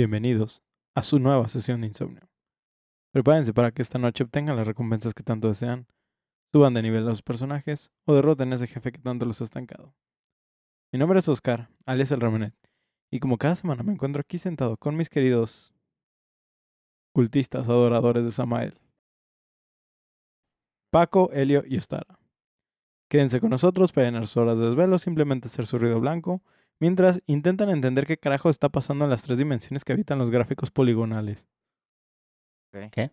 Bienvenidos a su nueva sesión de insomnio. Prepárense para que esta noche obtengan las recompensas que tanto desean, suban de nivel a sus personajes o derroten a ese jefe que tanto los ha estancado. Mi nombre es Oscar, alias el Ramenet, y como cada semana me encuentro aquí sentado con mis queridos cultistas adoradores de Samael. Paco, Helio y Ostara. Quédense con nosotros para llenar sus horas de desvelo, simplemente hacer su ruido blanco, mientras intentan entender qué carajo está pasando en las tres dimensiones que habitan los gráficos poligonales. ¿Qué?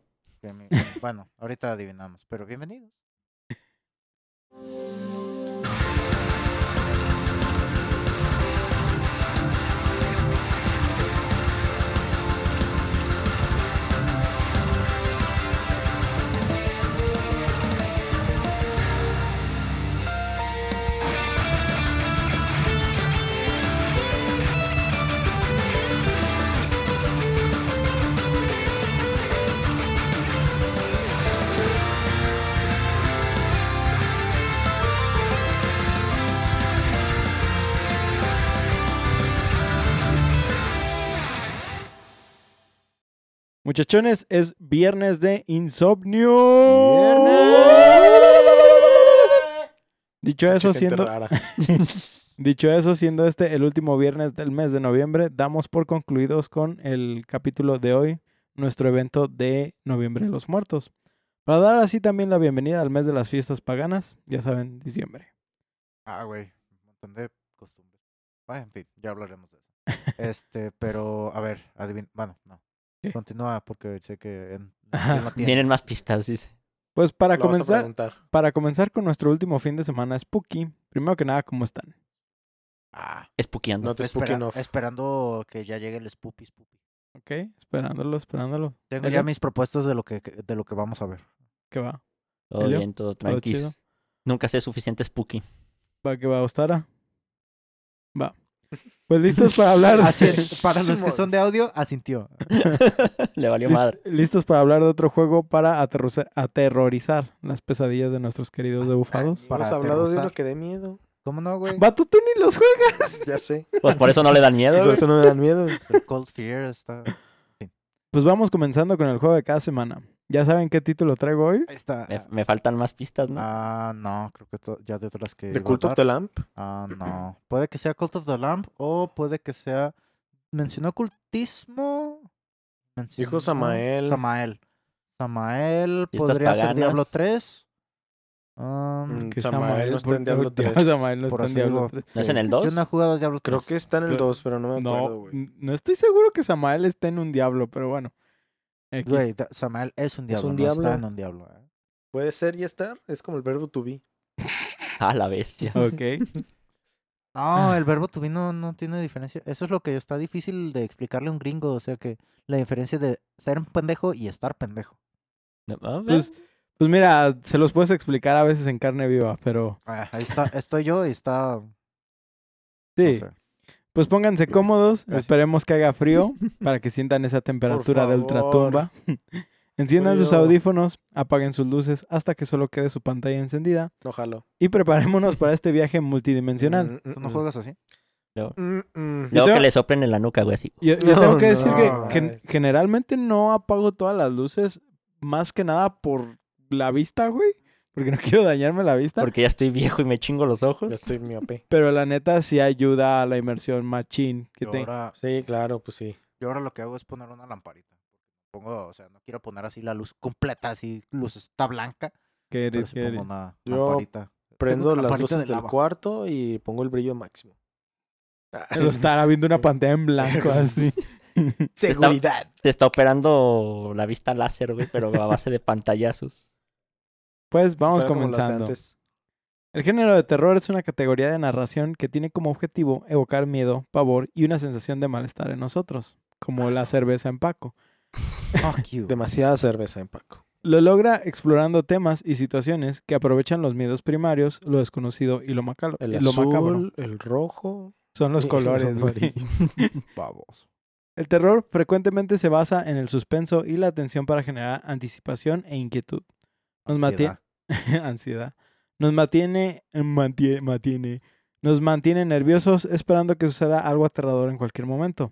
Bueno, ahorita adivinamos, pero bienvenidos. Muchachones, es viernes de insomnio. Dicho eso, siendo, rara. dicho eso, siendo este el último viernes del mes de noviembre, damos por concluidos con el capítulo de hoy, nuestro evento de Noviembre de los Muertos. Para dar así también la bienvenida al mes de las fiestas paganas, ya saben, diciembre. Ah, güey, un montón de costumbres. Bueno, en fin, ya hablaremos de eso. Este, pero, a ver, adivin... Bueno, no. ¿Qué? Continúa porque sé que en... No. Vienen más pistas, dice. Pues para Lo a comenzar, preguntar. para comenzar con nuestro último fin de semana Spooky, primero que nada, ¿cómo están? Ah, Espuqueando. No te espera- off. esperando que ya llegue el Spoopy Spoopy. ¿Ok? Esperándolo, esperándolo. Tengo ya mis propuestas de lo que, de lo que vamos a ver. ¿Qué va? Todo bien, todo chido? tranquis. Nunca sé suficiente spooky. ¿Va que va, Ostara? Va. Pues listos para hablar. Para los que son de audio, asintió. Le valió madre. listos para hablar de otro juego para aterrorizar las pesadillas de nuestros queridos debufados. Para Hemos hablado de uno que dé miedo. ¿Cómo no, güey? Vato, tú ni los juegas. Ya sé. Pues por eso no le dan miedo. Por eso no me dan miedo. El Cold Fear está... Pues vamos comenzando con el juego de cada semana. ¿Ya saben qué título traigo hoy? Ahí está. Me, me faltan más pistas, ¿no? Ah, no, creo que to- ya de otras que... The Cult of the Lamp. Ah, no. Puede que sea Cult of the Lamp o puede que sea... ¿Mencionó cultismo? Mencionó- Samael. Samael. Samael Fiestas podría ser Diablo paganas. 3. Um, Mm, Que Samael no está en Diablo Dios, 3. Samael no está en Diablo digo, 3. ¿No es en el Yo 2? no he jugado Diablo 3. Creo que está en el Yo- 2, pero no me acuerdo, No, güey. n- no estoy seguro que Samael esté en un diablo, pero bueno. X. Güey, Samael es un diablo, un no está diablo. en un diablo. ¿eh? Puede ser y estar. Es como el verbo to be. Ah, la bestia. Ok. No, el verbo to be no, no tiene diferencia. Eso es lo que está difícil de explicarle a un gringo. O sea que la diferencia de ser un pendejo y estar pendejo. Pues, pues mira, se los puedes explicar a veces en carne viva, pero Ah, ahí está, estoy yo y está. no sí. sé. Pues pónganse cómodos, Gracias. esperemos que haga frío para que sientan esa temperatura de ultratumba. Enciendan sus audífonos, apaguen sus luces hasta que solo quede su pantalla encendida No jalo. y preparémonos para este viaje multidimensional. Mm, mm, ¿Tú no mm. juegas así? luego Mm, mm. luego tengo- que le soplen en la nuca, güey, así. Yo, yo No, tengo que decir que no. gen- generalmente no apago todas las luces, más que nada por la vista, güey, porque no quiero dañarme la vista. Porque ya estoy viejo y me chingo los ojos. Ya estoy miope. Pero la neta sí ayuda a la inmersión machín que te... ahora, Sí, claro, pues sí. yo ahora lo que hago es poner una lamparita. Pongo, o sea, no quiero poner así la luz completa, así, luz está blanca. Pero eres, sí que pongo eres. una Yo lamparita. Prendo las lamparita luces de del lava. cuarto y pongo el brillo máximo. Lo estaba viendo una pantalla en blanco así. Seguridad. Se está operando la vista láser, güey, pero a base de pantallazos. Pues vamos comenzando. antes. El género de terror es una categoría de narración que tiene como objetivo evocar miedo, pavor y una sensación de malestar en nosotros, como la cerveza en Paco. Fuck you. Demasiada cerveza en Paco. Lo logra explorando temas y situaciones que aprovechan los miedos primarios, lo desconocido y lo, macabro. El lo azul, macabro. el rojo. Son los colores, güey. Babos. El terror frecuentemente se basa en el suspenso y la atención para generar anticipación e inquietud. Nos mantiene Ansiedad. Nos mantiene, mantiene, mantiene, nos mantiene nerviosos esperando que suceda algo aterrador en cualquier momento.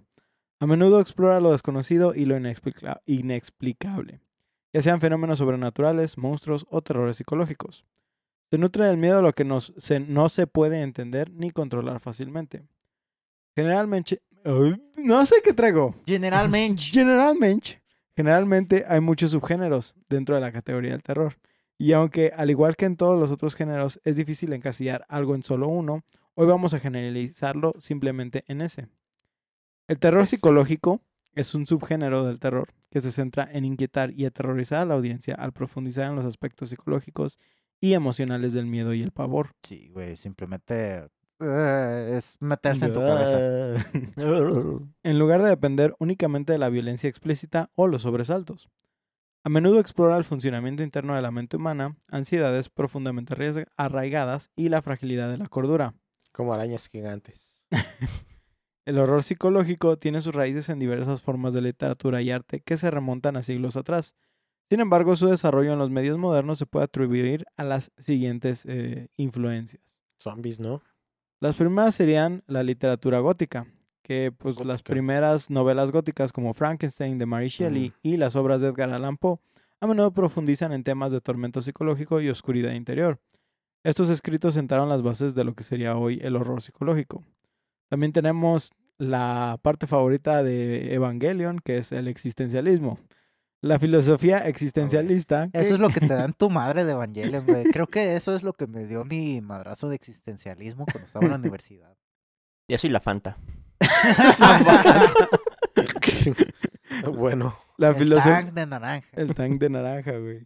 A menudo explora lo desconocido y lo inexplica- inexplicable, ya sean fenómenos sobrenaturales, monstruos o terrores psicológicos. Se nutre del miedo a lo que nos- se- no se puede entender ni controlar fácilmente. Generalmente... No sé qué traigo. Generalmente. Generalmente, generalmente hay muchos subgéneros dentro de la categoría del terror. Y aunque, al igual que en todos los otros géneros, es difícil encasillar algo en solo uno, hoy vamos a generalizarlo simplemente en ese. El terror psicológico es un subgénero del terror que se centra en inquietar y aterrorizar a la audiencia al profundizar en los aspectos psicológicos y emocionales del miedo y el pavor. Sí, güey, simplemente eh, es meterse en tu cabeza. en lugar de depender únicamente de la violencia explícita o los sobresaltos. A menudo explora el funcionamiento interno de la mente humana, ansiedades profundamente arraiga- arraigadas y la fragilidad de la cordura. Como arañas gigantes. El horror psicológico tiene sus raíces en diversas formas de literatura y arte que se remontan a siglos atrás. Sin embargo, su desarrollo en los medios modernos se puede atribuir a las siguientes eh, influencias. Zombies, ¿no? Las primeras serían la literatura gótica, que pues las primeras novelas góticas como Frankenstein de Mary Shelley y las obras de Edgar Allan Poe a menudo profundizan en temas de tormento psicológico y oscuridad interior. Estos escritos sentaron las bases de lo que sería hoy el horror psicológico. También tenemos la parte favorita de Evangelion, que es el existencialismo. La filosofía existencialista. que- Eso es lo que te dan tu madre de Evangelion, güey. Creo que eso es lo que me dio mi madrazo de existencialismo cuando estaba en la universidad. Y eso y la Fanta. bueno, la El filosofía. tank de naranja. El tank de naranja, güey.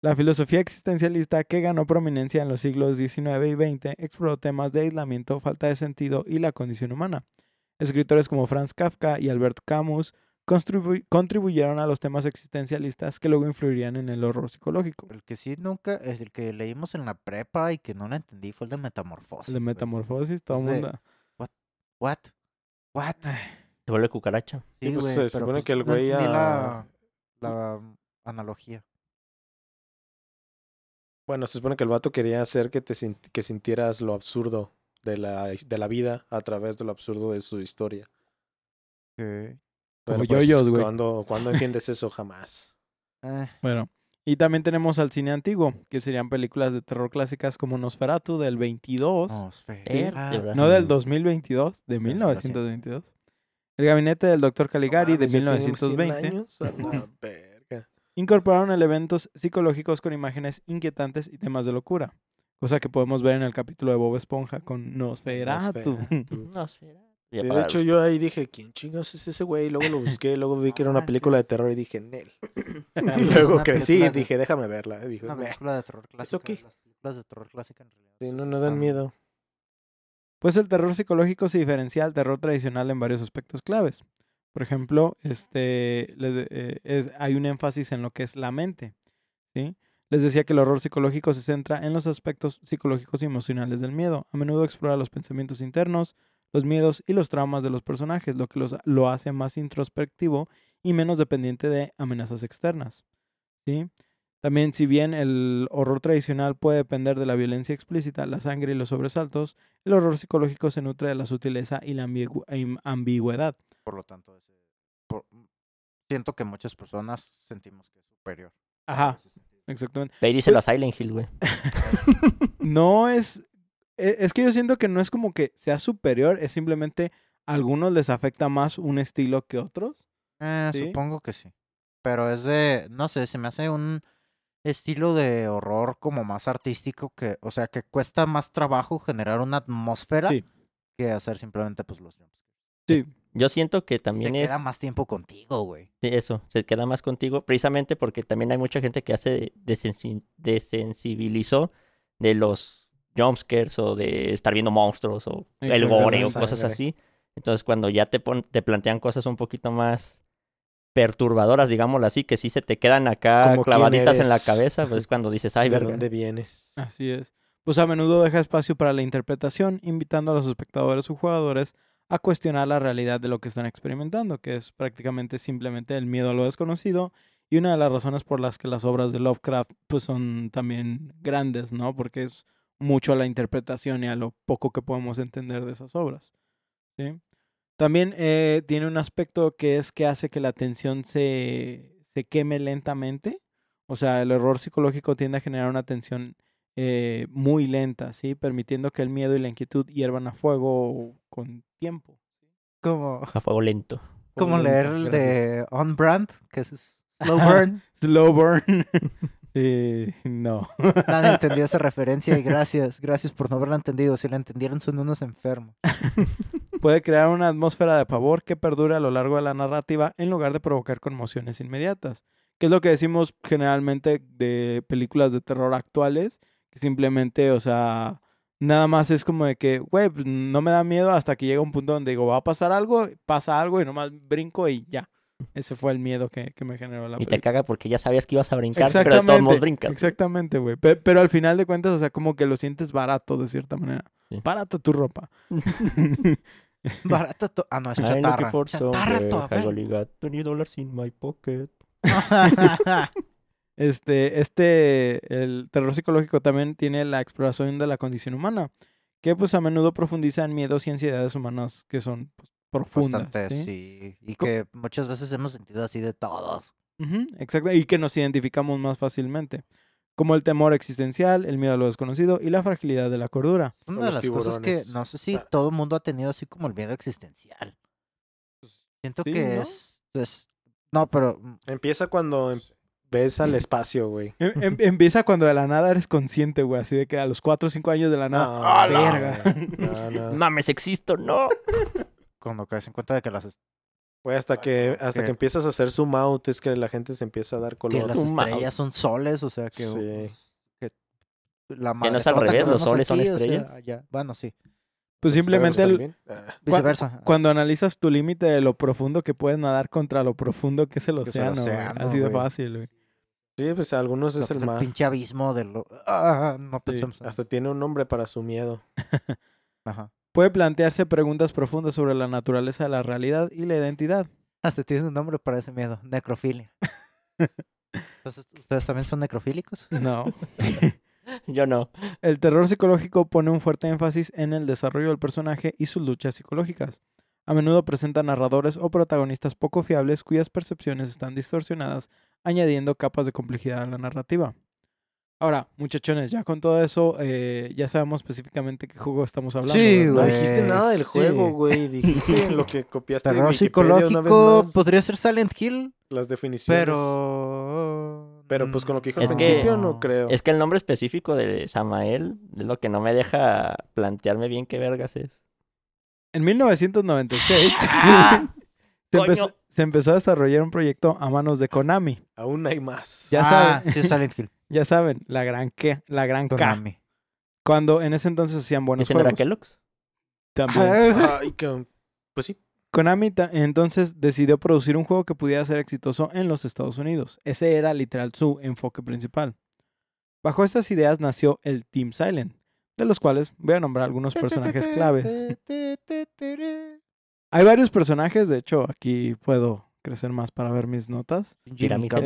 La filosofía existencialista que ganó prominencia en los siglos XIX y XX exploró temas de aislamiento, falta de sentido y la condición humana. Escritores como Franz Kafka y Albert Camus contribu- contribuyeron a los temas existencialistas que luego influirían en el horror psicológico. El que sí nunca, es el que leímos en la prepa y que no la entendí fue el de Metamorfosis. El de metamorfosis, todo el Es de- mundo. What? What? Se vuelve cucaracha. Sí, pues, se supone pues, que el no güey a- la, la analogía. bueno, se supone que el vato quería hacer que te que sintieras lo absurdo de la, de la vida a través de lo absurdo de su historia. Como Pero, pues, yoyos, güey. ¿cuándo, cuándo entiendes eso? Jamás. Eh, Bueno, y también tenemos al cine antiguo, que serían películas de terror clásicas como Nosferatu del 22. Nosferatu. Er, de verdad. No del 2022, de lo siento. 1922. El gabinete del Dr. Caligari No de mames, ya tiene 1920 100 años, a la verga. incorporaron elementos psicológicos con imágenes inquietantes y temas de locura, cosa que podemos ver en el capítulo de Bob Esponja con Nosferatu. Nosferatu. No, De hecho, yo ahí dije, ¿quién chingados es ese güey? Luego lo busqué, luego vi que era una película de terror y dije, Nel. Luego crecí y dije, déjame verla. Y dije, Una película de terror clásica. qué? Las películas de terror clásica en realidad. Sí, no, no dan miedo. Pues el terror psicológico se diferencia del terror tradicional en varios aspectos claves. Por ejemplo, este, les- eh, es- hay un énfasis en lo que es la mente. ¿sí? Les decía que el horror psicológico se centra en los aspectos psicológicos y emocionales del miedo. A menudo explora los pensamientos internos, los miedos y los traumas de los personajes, lo que los, lo hace más introspectivo y menos dependiente de amenazas externas. ¿sí? También, si bien el horror tradicional puede depender de la violencia explícita, la sangre y los sobresaltos, el horror psicológico se nutre de la sutileza y la ambigu- ambigüedad. Por lo tanto, ese- por- siento que muchas personas sentimos que es superior. Ajá, exactamente. De ahí dice la Silent Hill, güey. No es... e- Es que yo siento que no es como que sea superior, es simplemente a algunos les afecta más un estilo que otros. Eh, ¿Sí? Supongo que sí. Pero es de, no sé, se me hace un estilo de horror como más artístico que, o sea, que cuesta más trabajo generar una atmósfera Sí. que hacer simplemente pues los. Sí, Yo siento que Se también es queda más tiempo contigo, güey. sí, eso, se queda más contigo, precisamente porque también hay mucha gente que hace desensi- desensibilizó de los jumpscares o de estar viendo monstruos o el gore o cosas así. Entonces cuando ya te, pon- te plantean cosas un poquito más perturbadoras, digámoslo así, que sí se te quedan acá Como clavaditas en la cabeza, pues es cuando dices, ay, ¿De verga. dónde vienes? Así es. Pues a menudo deja espacio para la interpretación, invitando a los espectadores o jugadores a cuestionar la realidad de lo que están experimentando, que es prácticamente simplemente el miedo a lo desconocido y una de las razones por las que las obras de Lovecraft pues son también grandes, ¿no? Porque es mucho a la interpretación y a lo poco que podemos entender de esas obras, ¿sí? También eh, tiene un aspecto que es que hace que la tensión se, se queme lentamente. O sea, el error psicológico tiende a generar una tensión eh, muy lenta, ¿sí? Permitiendo que el miedo y la inquietud hiervan a fuego con tiempo. Como, A fuego lento. como leer el de On Brand, que es Slow Burn. Slow burn. sí, no. Nadie entendió esa referencia y gracias, gracias por no haberla entendido. Si la entendieron son unos enfermos. Puede crear una atmósfera de pavor que perdure a lo largo de la narrativa en lugar de provocar conmociones inmediatas. Que es lo que decimos generalmente de películas de terror actuales, que simplemente, o sea, nada más es como de que, güey, pues, no me da miedo hasta que llega un punto donde digo, va a pasar algo, pasa algo y nomás brinco y ya. Ese fue el miedo que, que me generó la Y te caga porque ya sabías que ibas a brincar, pero de todos modos brincas. Exactamente, güey. Pe- Pero, al final de cuentas, o sea, como que lo sientes barato de cierta manera. Sí. Barato tu ropa. Barata to- Ah, no, es chatarra. Chatarra todavía. I only got $20 in my pocket. Este, este, el terror psicológico también tiene la exploración de la condición humana, que pues a menudo profundiza en miedos y ansiedades humanas que son pues, profundas. Bastante, ¿sí? sí. Y Co- que muchas veces hemos sentido así de todos. Exacto, y que nos identificamos más fácilmente, como el temor existencial, el miedo a lo desconocido y la fragilidad de la cordura. Una de las cosas que no sé si Ah. todo el mundo ha tenido así como el miedo existencial. Siento sí, que ¿no? es, es- No, pero... mm, Empieza cuando em- ves al espacio, güey. Em- em- empieza cuando de la nada eres consciente, güey, así de que a los 4 o 5 años de la nada, No, ¡ah, no, verga! No, no. Mames, existo, no. Cuando caes en cuenta de que las, Güey, hasta que, hasta que- que empiezas a hacer zoom out es que la gente se empieza a dar que color. las Un mouse. estrellas son soles, o sea que... Sí. que la no es al que revés, los soles son aquí, o sea, estrellas. allá. Bueno, sí. Pues simplemente el-. Ah, Viceversa. cuando analizas tu límite de lo profundo que puedes nadar contra lo profundo que es el Que es el océano, océano, así de güey. fácil, güey. Sí, pues algunos Lo es que el es el mar. pinche abismo de lo... Ah, no pensemos en Hasta tiene un nombre para su miedo. Ajá. Puede plantearse preguntas profundas sobre la naturaleza de la realidad y la identidad. Hasta tiene un nombre para ese miedo. Necrofilia. Entonces, ¿ustedes también son necrofílicos? No. Yo no. El terror psicológico pone un fuerte énfasis en el desarrollo del personaje y sus luchas psicológicas. A menudo presenta narradores o protagonistas poco fiables cuyas percepciones están distorsionadas, añadiendo capas de complejidad a la narrativa. Ahora, muchachones, ya con todo eso, eh, ya sabemos específicamente qué juego estamos hablando. Sí, ¿verdad? No dijiste nada del juego, güey. Dijiste en lo que copiaste de Terror Wikipedia una vez psicológico más, podría ser Silent Hill, las definiciones. pero... Pero, pues con lo que dijo al que- principio no creo. Es que el nombre específico de Samael es lo que no me deja plantearme bien qué vergas es. En 1996 ¡Ah! se, ¡Coño! empezó, se empezó a desarrollar un proyecto a manos de Konami. Aún hay más. Ya ah, saben, sí es Silent Hill. ya saben, la gran que, la gran K. Konami. Cuando en ese entonces hacían buenos ¿Ese no era juegos. Kellogg's? También. Ay, que... Pues sí. Konami entonces decidió producir un juego que pudiera ser exitoso en los Estados Unidos. Ese era literal su enfoque principal. Bajo estas ideas nació el Team Silent, de los cuales voy a nombrar algunos personajes claves. Hay varios personajes, de hecho aquí puedo crecer más para ver mis notas.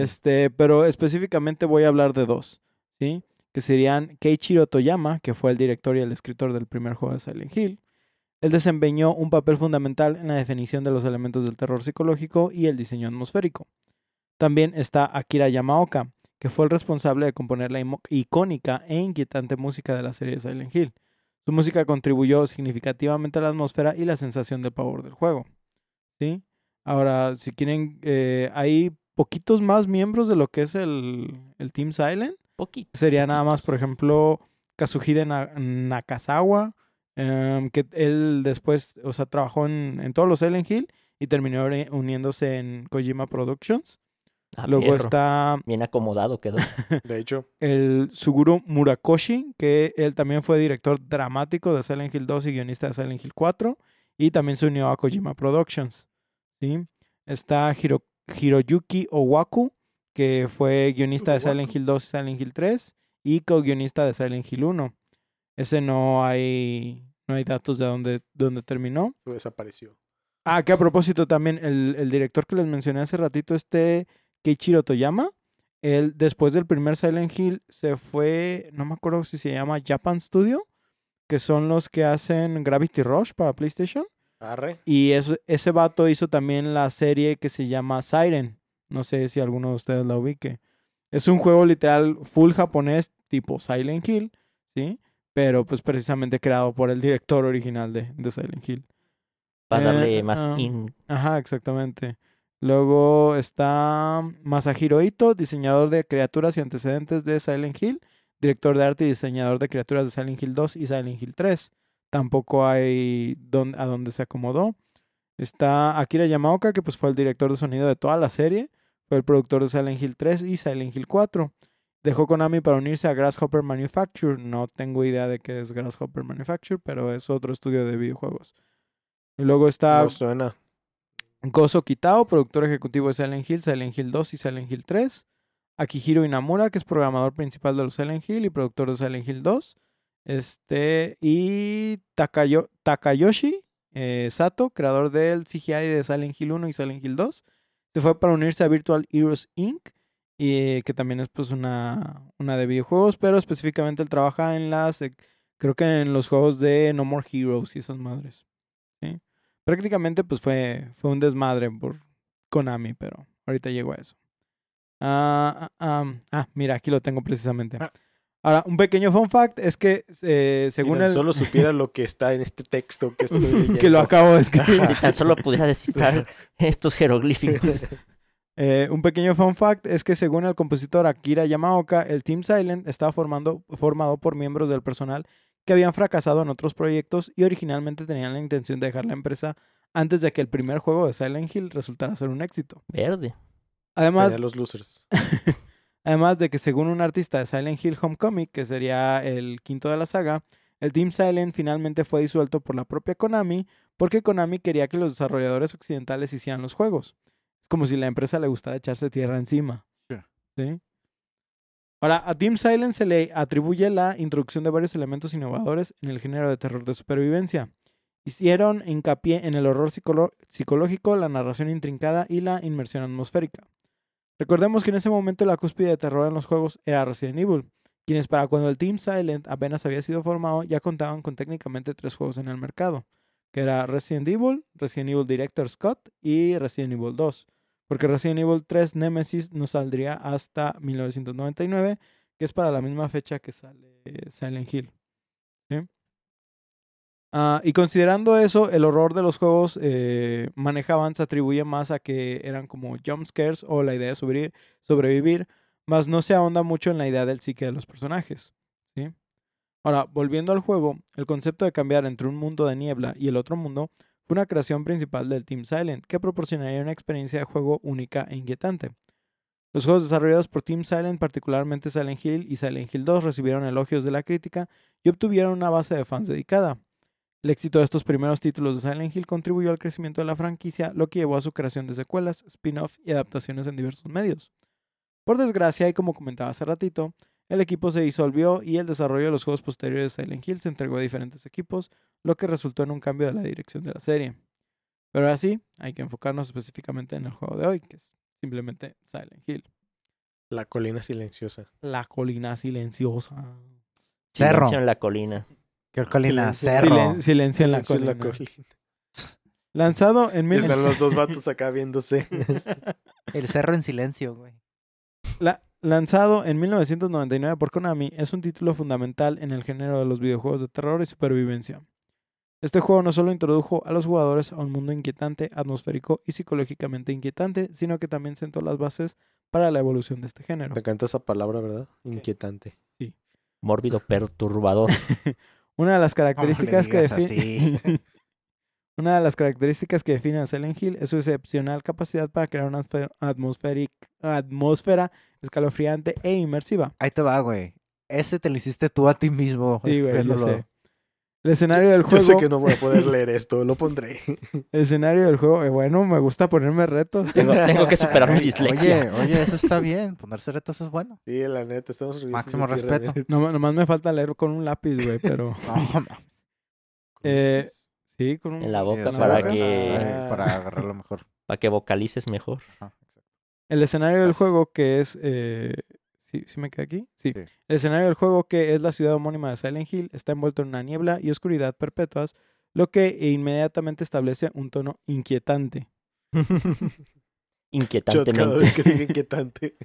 Este, pero específicamente voy a hablar de dos, ¿sí? Que serían Keiichiro Toyama, que fue el director y el escritor del primer juego de Silent Hill. Él desempeñó un papel fundamental en la definición de los elementos del terror psicológico y el diseño atmosférico. También está Akira Yamaoka, que fue el responsable de componer la icónica e inquietante música de la serie de Silent Hill. Su música contribuyó significativamente a la atmósfera y la sensación de pavor del juego. ¿Sí? Ahora, si quieren, eh, hay poquitos más miembros de lo que es el, el Team Silent. Poquito. Sería nada más, por ejemplo, Kazuhide Na- Nakazawa, em, que él después, o sea, trabajó en, en todos los Silent Hill y terminó uniéndose en Kojima Productions. Ah, Luego perro. está Bien acomodado quedó. De hecho, el Suguru Murakoshi, que él también fue director dramático de Silent Hill 2 y guionista de Silent Hill 4, y también se unió a Kojima Productions. ¿sí? Está Hiro- Hiroyuki Owaku, que fue guionista de Silent Hill 2 y Silent Hill 3, y co-guionista de Silent Hill 1. Ese no hay, no hay datos de dónde, dónde terminó. desapareció. Ah, que a propósito también, el, el director que les mencioné hace ratito, este Keiichiro Toyama, él después del primer Silent Hill se fue, no me acuerdo si se llama Japan Studio, que son los que hacen Gravity Rush para PlayStation. Arre. Y ese vato hizo también la serie que se llama Siren. No sé si alguno de ustedes la ubique. Es un juego literal full japonés tipo Silent Hill, ¿sí? Pero pues precisamente creado por el director original de, de Silent Hill. Para Eh, darle más ah, in- Ajá, exactamente. Luego está Masahiro Ito, diseñador de criaturas y antecedentes de Silent Hill, director de arte y diseñador de criaturas de Silent Hill 2 y Silent Hill 3. Tampoco hay a dónde se acomodó. Está Akira Yamaoka, que pues fue el director de sonido de toda la serie. Fue el productor de Silent Hill 3 y Silent Hill 4. Dejó Konami para unirse a Grasshopper Manufacture. No tengo idea de qué es Grasshopper Manufacture, pero es otro estudio de videojuegos. Y luego está suena. Gozo Kitao, productor ejecutivo de Silent Hill, Silent Hill 2 y Silent Hill 3. Akihiro Inamura, que es programador principal de los Silent Hill y productor de Silent Hill 2. Este, y Takayo- Takayoshi eh, Sato, creador del CGI de Silent Hill 1 y Silent Hill 2. Se fue para unirse a Virtual Heroes Inc., y, eh, que también es pues una, una de videojuegos, pero específicamente él trabaja en las, eh, creo que en los juegos de No More Heroes y esas madres. Prácticamente pues fue, fue un desmadre por Konami, pero ahorita llego a eso. Ah, ah, ah, mira, aquí lo tengo precisamente. Ah. Ahora, un pequeño fun fact es que eh, según Según el... solo supiera lo que está en este texto que estoy leyendo. que lo acabo de escribir. Si tan solo pudiera descifrar estos jeroglíficos. Eh, un pequeño fun fact es que según el compositor Akira Yamaoka, el Team Silent estaba formando, formado por miembros del personal que habían fracasado en otros proyectos y originalmente tenían la intención de dejar la empresa antes de que el primer juego de Silent Hill resultara ser un éxito. Verde. Además, los losers. Además de que según un artista de Silent Hill Homecoming, que sería el quinto de la saga, el Team Silent finalmente fue disuelto por la propia Konami porque Konami quería que los desarrolladores occidentales hicieran los juegos. Es como si la empresa le gustara echarse tierra encima. Sí. ¿Sí? Ahora, a Team Silent se le atribuye la introducción de varios elementos innovadores en el género de terror de supervivencia. Hicieron hincapié en el horror psicológico, la narración intrincada y la inmersión atmosférica. Recordemos que en ese momento la cúspide de terror en los juegos era Resident Evil, quienes para cuando el Team Silent apenas había sido formado ya contaban con técnicamente tres juegos en el mercado, que era Resident Evil, Resident Evil Director Scott y Resident Evil 2, porque Resident Evil 3 Nemesis no saldría hasta 1999, que es para la misma fecha que sale Silent Hill. Ah, y considerando eso, el horror de los juegos eh, manejaban se atribuye más a que eran como jump scares o la idea de sobrevivir, más no se ahonda mucho en la idea del psique de los personajes. Ahora, volviendo al juego, el concepto de cambiar entre un mundo de niebla y el otro mundo fue una creación principal del Team Silent, que proporcionaría una experiencia de juego única e inquietante. Los juegos desarrollados por Team Silent, particularmente Silent Hill y Silent Hill 2, recibieron elogios de la crítica y obtuvieron una base de fans dedicada. El éxito de estos primeros títulos de Silent Hill contribuyó al crecimiento de la franquicia, lo que llevó a su creación de secuelas, spin-off y adaptaciones en diversos medios. Por desgracia, y como comentaba hace ratito, el equipo se disolvió y el desarrollo de los juegos posteriores de Silent Hill se entregó a diferentes equipos, lo que resultó en un cambio de la dirección de la serie. Pero ahora sí, hay que enfocarnos específicamente en el juego de hoy, que es simplemente Silent Hill. La colina silenciosa. La colina silenciosa. Cerro. Silencio en la colina. ¿Qué colina? Silencio. Cerro. Silen- silencio en la Silencio en colina. la colina. Lanzado en mil... Están los dos vatos acá viéndose. El cerro en silencio, güey. La- lanzado en 1999 por Konami, es un título fundamental en el género de los videojuegos de terror y supervivencia. Este juego no solo introdujo a los jugadores a un mundo inquietante, atmosférico y psicológicamente inquietante, sino que también sentó las bases para la evolución de este género. Me encanta esa palabra, ¿verdad? Inquietante. Mórbido perturbador. Una de las características que define Una de las características que define a Silent Hill es su excepcional capacidad para crear una atmosfe- atmosféric- atmósfera escalofriante e inmersiva. Ahí te va, güey. Ese te lo hiciste tú a ti mismo. Sí, güey, yo escribiéndolo. sé. El escenario del Yo juego, sé que no voy a poder leer esto, lo pondré. el escenario del juego, eh, bueno, me gusta ponerme retos. Tengo, tengo que superar mi dislexia. Oye, oye, eso está bien. Ponerse retos es bueno. Sí, la neta, estamos Máximo respeto. No, nomás me falta leer con un lápiz, güey, pero No, no. Eh, sí, con un En la boca Sí, para boca, que- eh, Para agarrarlo mejor. Para que vocalices mejor. Exacto. El escenario del juego que es... eh, ¿sí, ¿Sí me queda aquí? Sí. Sí. El escenario del juego que es la ciudad homónima de Silent Hill está envuelto en una niebla y oscuridad perpetuas, lo que inmediatamente establece un tono inquietante. Yo cada Inquietantemente. vez que diga inquietante,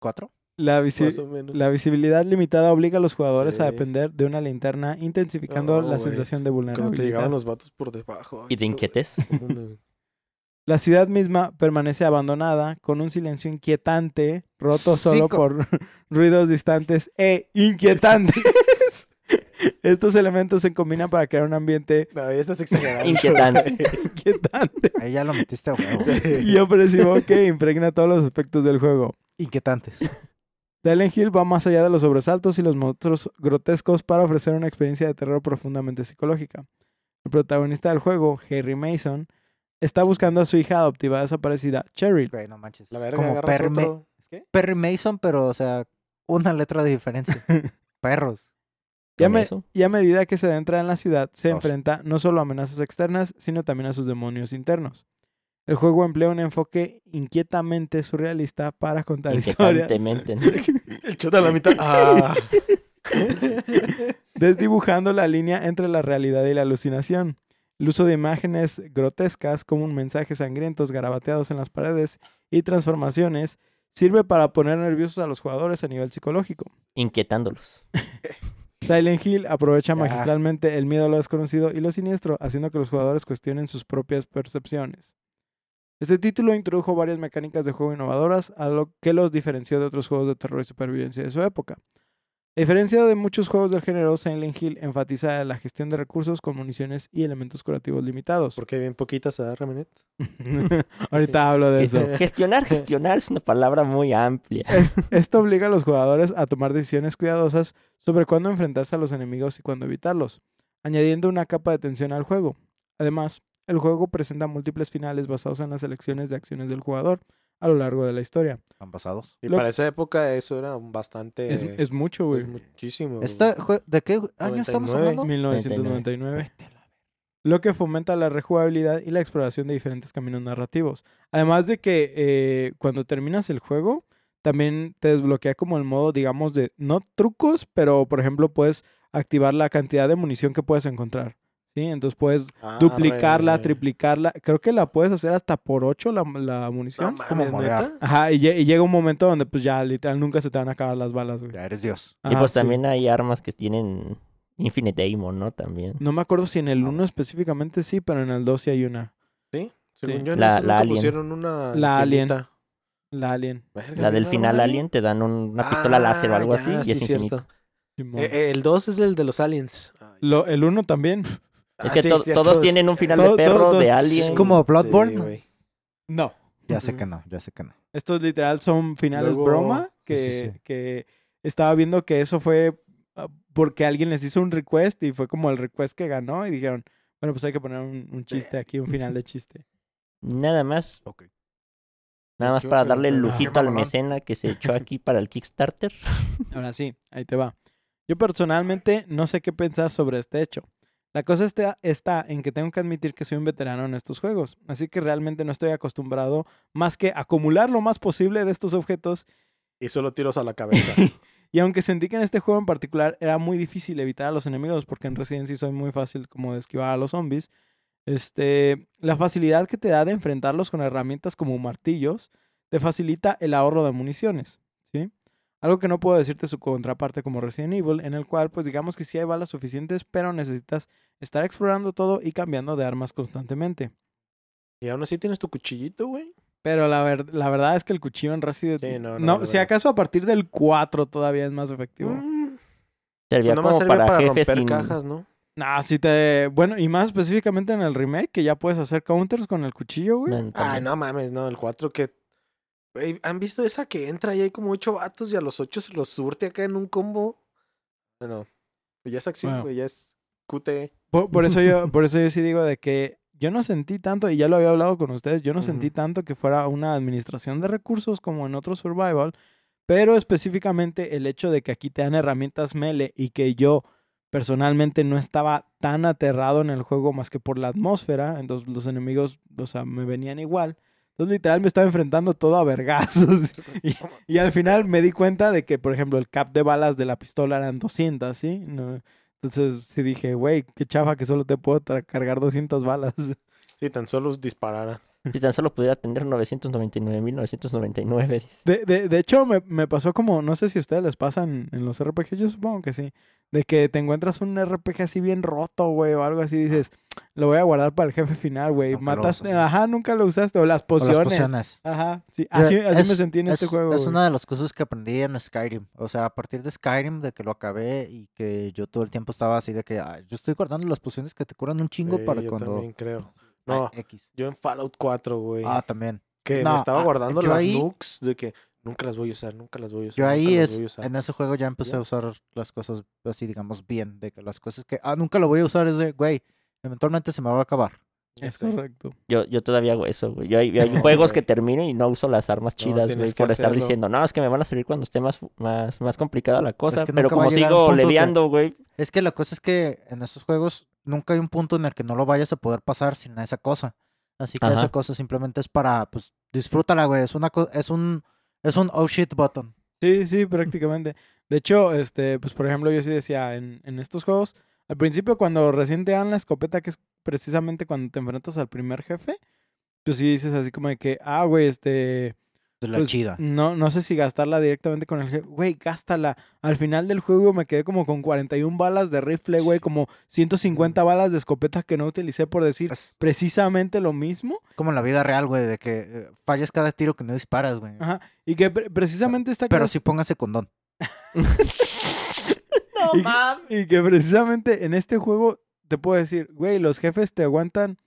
¿Cuatro? La, visi- más o menos. la visibilidad limitada obliga a los jugadores a depender de una linterna, intensificando la sensación de Cuando te vulnerabilidad. llegaban los vatos por debajo. ¿Y te inquietes? La ciudad misma permanece abandonada, con un silencio inquietante, roto solo Cinco. por ruidos distantes e inquietantes. Estos elementos se combinan para crear un ambiente No, ya estás exagerando. Inquietante. inquietante Ahí ya lo metiste a huevo. y opresivo que impregna todos los aspectos del juego. Inquietantes. Silent Hill va más allá de los sobresaltos y los monstruos grotescos para ofrecer una experiencia de terror profundamente psicológica. El protagonista del juego, Harry Mason, está buscando a su hija adoptiva desaparecida, Cheryl. Güey, no manches. La verga, Como Perry, otro. ¿Qué? Perry Mason, pero, o sea, una letra de diferencia. Perros. Y a, ¿Con me- eso? y a medida que se adentra en la ciudad, se Dos. enfrenta no solo a amenazas externas, sino también a sus demonios internos. El juego emplea un enfoque inquietamente surrealista para contar historias. El chota a la mitad. Ah. desdibujando la línea entre la realidad y la alucinación. El uso de imágenes grotescas como un mensaje sangrientos garabateados en las paredes y transformaciones sirve para poner nerviosos a los jugadores a nivel psicológico. Inquietándolos. Silent Hill aprovecha Ya. magistralmente el miedo a lo desconocido y lo siniestro, haciendo que los jugadores cuestionen sus propias percepciones. Este título introdujo varias mecánicas de juego innovadoras, a lo que los diferenció de otros juegos de terror y supervivencia de su época. A diferencia de muchos juegos del género, Silent Hill enfatiza la gestión de recursos con municiones y elementos curativos limitados. Porque hay bien poquitas, ¿ah, Ramenet? Ahorita hablo de eso. Gestionar, gestionar es una palabra muy amplia. Es- esto obliga a los jugadores a tomar decisiones cuidadosas sobre cuándo enfrentarse a los enemigos y cuándo evitarlos, añadiendo una capa de tensión al juego. Además, el juego presenta múltiples finales basados en las elecciones de acciones del jugador a lo largo de la historia. ¿Han pasados? Y Lo- para esa época eso era bastante... Es, es mucho, güey. es muchísimo. ¿De qué año estamos 99. hablando? 1999. Lo que fomenta la rejugabilidad y la exploración de diferentes caminos narrativos. Además de que eh, cuando terminas el juego, también te desbloquea como el modo, digamos, de no trucos, pero por ejemplo puedes activar la cantidad de munición que puedes encontrar. ¿Sí? Entonces puedes Ah, duplicarla, re- triplicarla. Creo que la puedes hacer hasta por 8 la, la No munición. mames. ¿neta? Ajá, y, lle- y llega un momento donde pues ya literal nunca se te van a acabar las balas, güey. Ya eres Dios. Y pues sí. también hay armas que tienen Infinite Ammo, ¿no? También. No me acuerdo si en el 1 específicamente sí, pero en el 2 sí hay una. Sí, según Sí. yo, en La- Alien. pusieron una La Alien. La Alien. Verga, La del ¿no? final ¿no? Alien te dan un- una pistola Ah, láser o algo ya, así y sí, es infinito. Eh, eh, el 2 es el de los aliens. Ay. Lo- el 1 también. Es Ah, que sí, to- cierto, todos tienen un final todo- de perro, todos- de alien. Es como Bloodborne. Sí, ¿no? Ya sé que no, ya sé que no. Estos literal son finales Luego- broma que, Sí, sí, sí. que estaba viendo que eso fue ah, porque alguien les hizo un request y fue como el request que ganó y dijeron, bueno, pues hay que poner un, un chiste aquí, un final de chiste. Nada más, Ok. nada más Yo para darle el lujito al mecena que se echó aquí para el Kickstarter. Ahora sí, ahí te va. Yo personalmente no sé qué pensar sobre este hecho. La cosa está, está en que tengo que admitir que soy un veterano en estos juegos, así que realmente no estoy acostumbrado más que acumular lo más posible de estos objetos Y solo tiros a la cabeza. Y aunque sentí que en este juego en particular era muy difícil evitar a los enemigos, porque en Resident Evil soy muy fácil como de esquivar a los zombies, este, la facilidad que te da de enfrentarlos con herramientas como martillos te facilita el ahorro de municiones, ¿sí? Algo que no puedo decirte su contraparte como Resident Evil, en el cual pues digamos que sí hay balas suficientes, pero necesitas estar explorando todo y cambiando de armas constantemente. y aún así tienes tu cuchillito, güey. Pero la, ver- la verdad es que el cuchillo en Resident Sí, no, no, si acaso a partir del 4 todavía es más efectivo. Mm, Servía pues como servía para, para, jefes romper sin... cajas, ¿no? No, si te. Bueno, y más específicamente en el remake, que ya puedes hacer counters con el cuchillo, güey. Man, Ay, también. no mames, no, el 4 que... ¿Han visto esa que entra y hay como ocho vatos y a los ocho se los surte acá en un combo? Bueno, ya es acción, Bueno. ya es QT. Por, por eso yo, por eso yo sí digo de que yo no sentí tanto, y ya lo había hablado con ustedes, yo no sentí Ujú. tanto que fuera una administración de recursos como en otro survival, pero específicamente el hecho de que aquí te dan herramientas melee y que yo personalmente no estaba tan aterrado en el juego más que por la atmósfera, entonces los enemigos, o sea, me venían igual. Entonces literal me estaba enfrentando todo a vergazos. Y, y al final me di cuenta de que, por ejemplo, el cap de balas de la pistola eran 200, ¿sí? No- Entonces sí dije, güey, qué chafa que solo te puedo cargar 200 balas. Sí, tan solo disparara. Si tan solo pudiera tener 999.999. dice. De, de, de hecho, me, me pasó como, no sé si a ustedes les pasan en los RPG, yo supongo que sí, de que te encuentras un RPG así bien roto, güey, o algo así, dices, lo voy a guardar para el jefe final, güey. Mataste, usas. ajá, nunca lo usaste, o las O pociones. las pociones. Ajá, sí, así, así me es- sentí en este es- juego. Es güey. una de las cosas que aprendí en Skyrim. O sea, a partir de Skyrim, de que lo acabé y que yo todo el tiempo estaba así de que "Ah, yo estoy guardando las pociones que te curan un chingo Sí, para yo cuando. también creo. Ay, No, X. yo en Fallout 4, güey. Ah, también. que no, me estaba ah, guardando las ahí- nukes de que nunca las voy a usar, nunca las voy a usar. Yo ahí es, voy a usar. en ese juego ya empecé Ya. a usar las cosas así, digamos, bien. De que las cosas que, ah, nunca lo voy a usar es de, güey, eventualmente se me va a acabar. Es correcto. Yo, yo todavía hago eso, güey. Yo hay, hay No, juegos güey. que termino y no uso las armas No, chidas, tienes güey, por estar hacerlo. diciendo, no, es que me van a servir cuando esté más, más, más complicada la cosa. que Pero como sigo que- leveando, güey, Es que la cosa es que en esos juegos nunca hay un punto en el que no lo vayas a poder pasar sin esa cosa. Así que Ajá. esa cosa simplemente es para, pues, disfrútala, güey. Es una co- es un, es un oh shit button. Sí, sí, prácticamente. De hecho, este, pues por ejemplo, yo sí decía, en, en estos juegos, al principio cuando recién te dan la escopeta, que es precisamente cuando te enfrentas al primer jefe, pues sí dices así como de que, ah, güey, este, De la pues, chida. no, no sé si gastarla directamente con el jefe. Güey, gástala. Al final del juego me quedé como con 41 balas de rifle, güey, como 150 balas de escopeta que no utilicé por decir precisamente lo mismo. como en la vida real, güey, de que eh, falles cada tiro que no disparas, güey. Ajá. Y que pre- precisamente esta Pero clase- sí póngase condón. y, que- y que precisamente en este juego te puedo decir, güey, los jefes te aguantan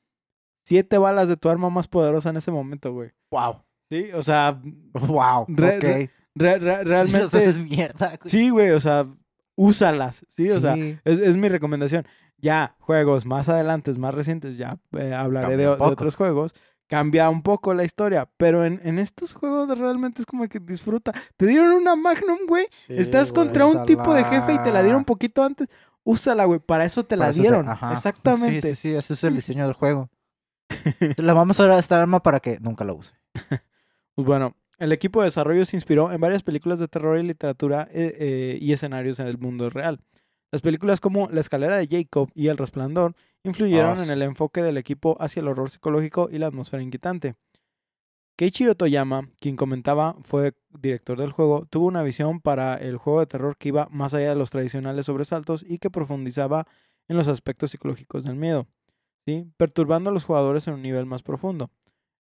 siete balas de tu arma más poderosa en ese momento, güey. Wow. Sí, o sea, Wow. Re- ok. re- re- re- realmente. Dios, haces mierda, güey. Sí, güey, o sea, úsalas, ¿sí? O sea, Sí. es, es mi recomendación. Ya, juegos más adelante, más recientes, ya eh, hablaré de, un otros juegos. Cambia un poco la historia, pero en, en estos juegos realmente es como que disfruta. Te dieron una Magnum, güey. Sí, Estás güey. contra un tipo de jefe y te la dieron Úsala. poquito antes. Úsala, güey. Para eso te Para la eso te- dieron. ajá. Exactamente. Sí, sí, sí, ese es el diseño del juego. Le vamos a dar a esta arma para que nunca la use. Pues bueno, el equipo de desarrollo se inspiró en varias películas de terror y literatura eh, eh, y escenarios en el mundo real. Las películas como La escalera de Jacob y El resplandor influyeron Ah, en el enfoque del equipo hacia el horror psicológico y la atmósfera inquietante. Keiichiro Toyama, quien comentaba fue director del juego, tuvo una visión para el juego de terror que iba más allá de los tradicionales sobresaltos y que profundizaba en los aspectos psicológicos del miedo, ¿sí? perturbando a los jugadores en un nivel más profundo.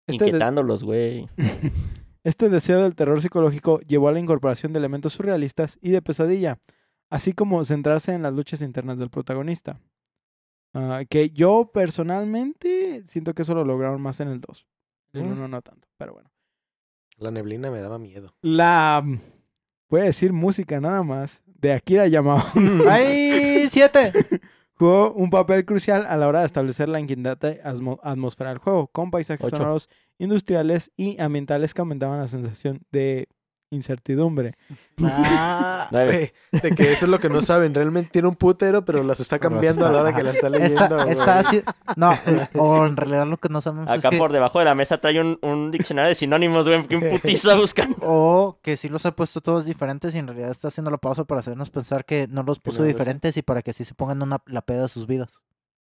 Este inquietándolos, güey. este deseo del terror psicológico llevó a la incorporación de elementos surrealistas y de pesadilla, así como centrarse en las luchas internas del protagonista. Ah, que yo personalmente siento que eso lo lograron más en el 2. En el Mm. 1 no tanto, pero bueno. La neblina me daba miedo. La, mm, voy a decir música nada más, de Akira Yamaoka ¡Ay, siete! jugó un papel crucial a la hora de establecer la inquietante asmo- atmósfera del juego, con paisajes Ocho. sonoros industriales y ambientales que aumentaban la sensación de incertidumbre. Ah, de que eso es lo que no saben. Realmente tiene un putero, pero las está cambiando a la está- hora que la está está, leyendo. güey. está así. No, o en realidad lo que no sabemos es Acá que. por debajo de la mesa trae un, un diccionario de sinónimos, güey. que un putiza buscando. O que sí los ha puesto todos diferentes y en realidad está haciendo la pausa para hacernos pensar que no los puso diferentes y para que así se pongan una, la peda de sus vidas.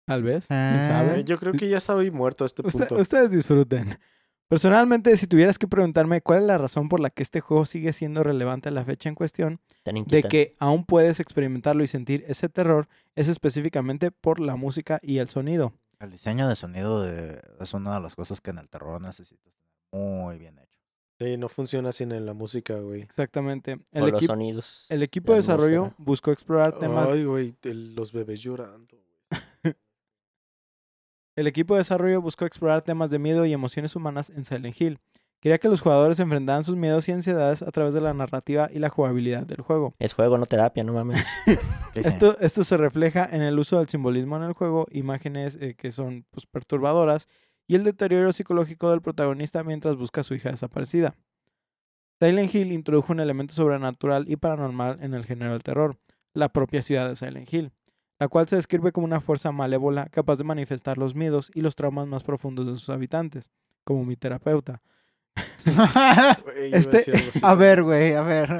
Tal vez, quién Ah. sabe. Yo creo que ya estoy muerto a este Usted- punto. ustedes disfruten. Personalmente, si tuvieras que preguntarme cuál es la razón por la que este juego sigue siendo relevante a la fecha en cuestión, de que aún puedes experimentarlo y sentir ese terror, es específicamente por la música y el sonido. El diseño de sonido de- es una de las cosas que en el terror necesitas tener muy bien hecho. Sí, no funciona sin en la música, güey. Exactamente. El, los equipo sonidos. el equipo de desarrollo buscó explorar temas Ay, güey, los bebés llorando. El equipo de desarrollo buscó explorar temas de miedo y emociones humanas en Silent Hill. Quería que los jugadores enfrentaran sus miedos y ansiedades a través de la narrativa y la jugabilidad del juego. Es juego, no terapia, no mames. Esto, esto se refleja en el uso del simbolismo en el juego, imágenes eh, que son pues, perturbadoras y el deterioro psicológico del protagonista mientras busca a su hija desaparecida. Silent Hill introdujo un elemento sobrenatural y paranormal en el género del terror, la propia ciudad de Silent Hill, la cual se describe como una fuerza malévola capaz de manifestar los miedos y los traumas más profundos de sus habitantes, como mi terapeuta. A Este- a ver, güey, a ver.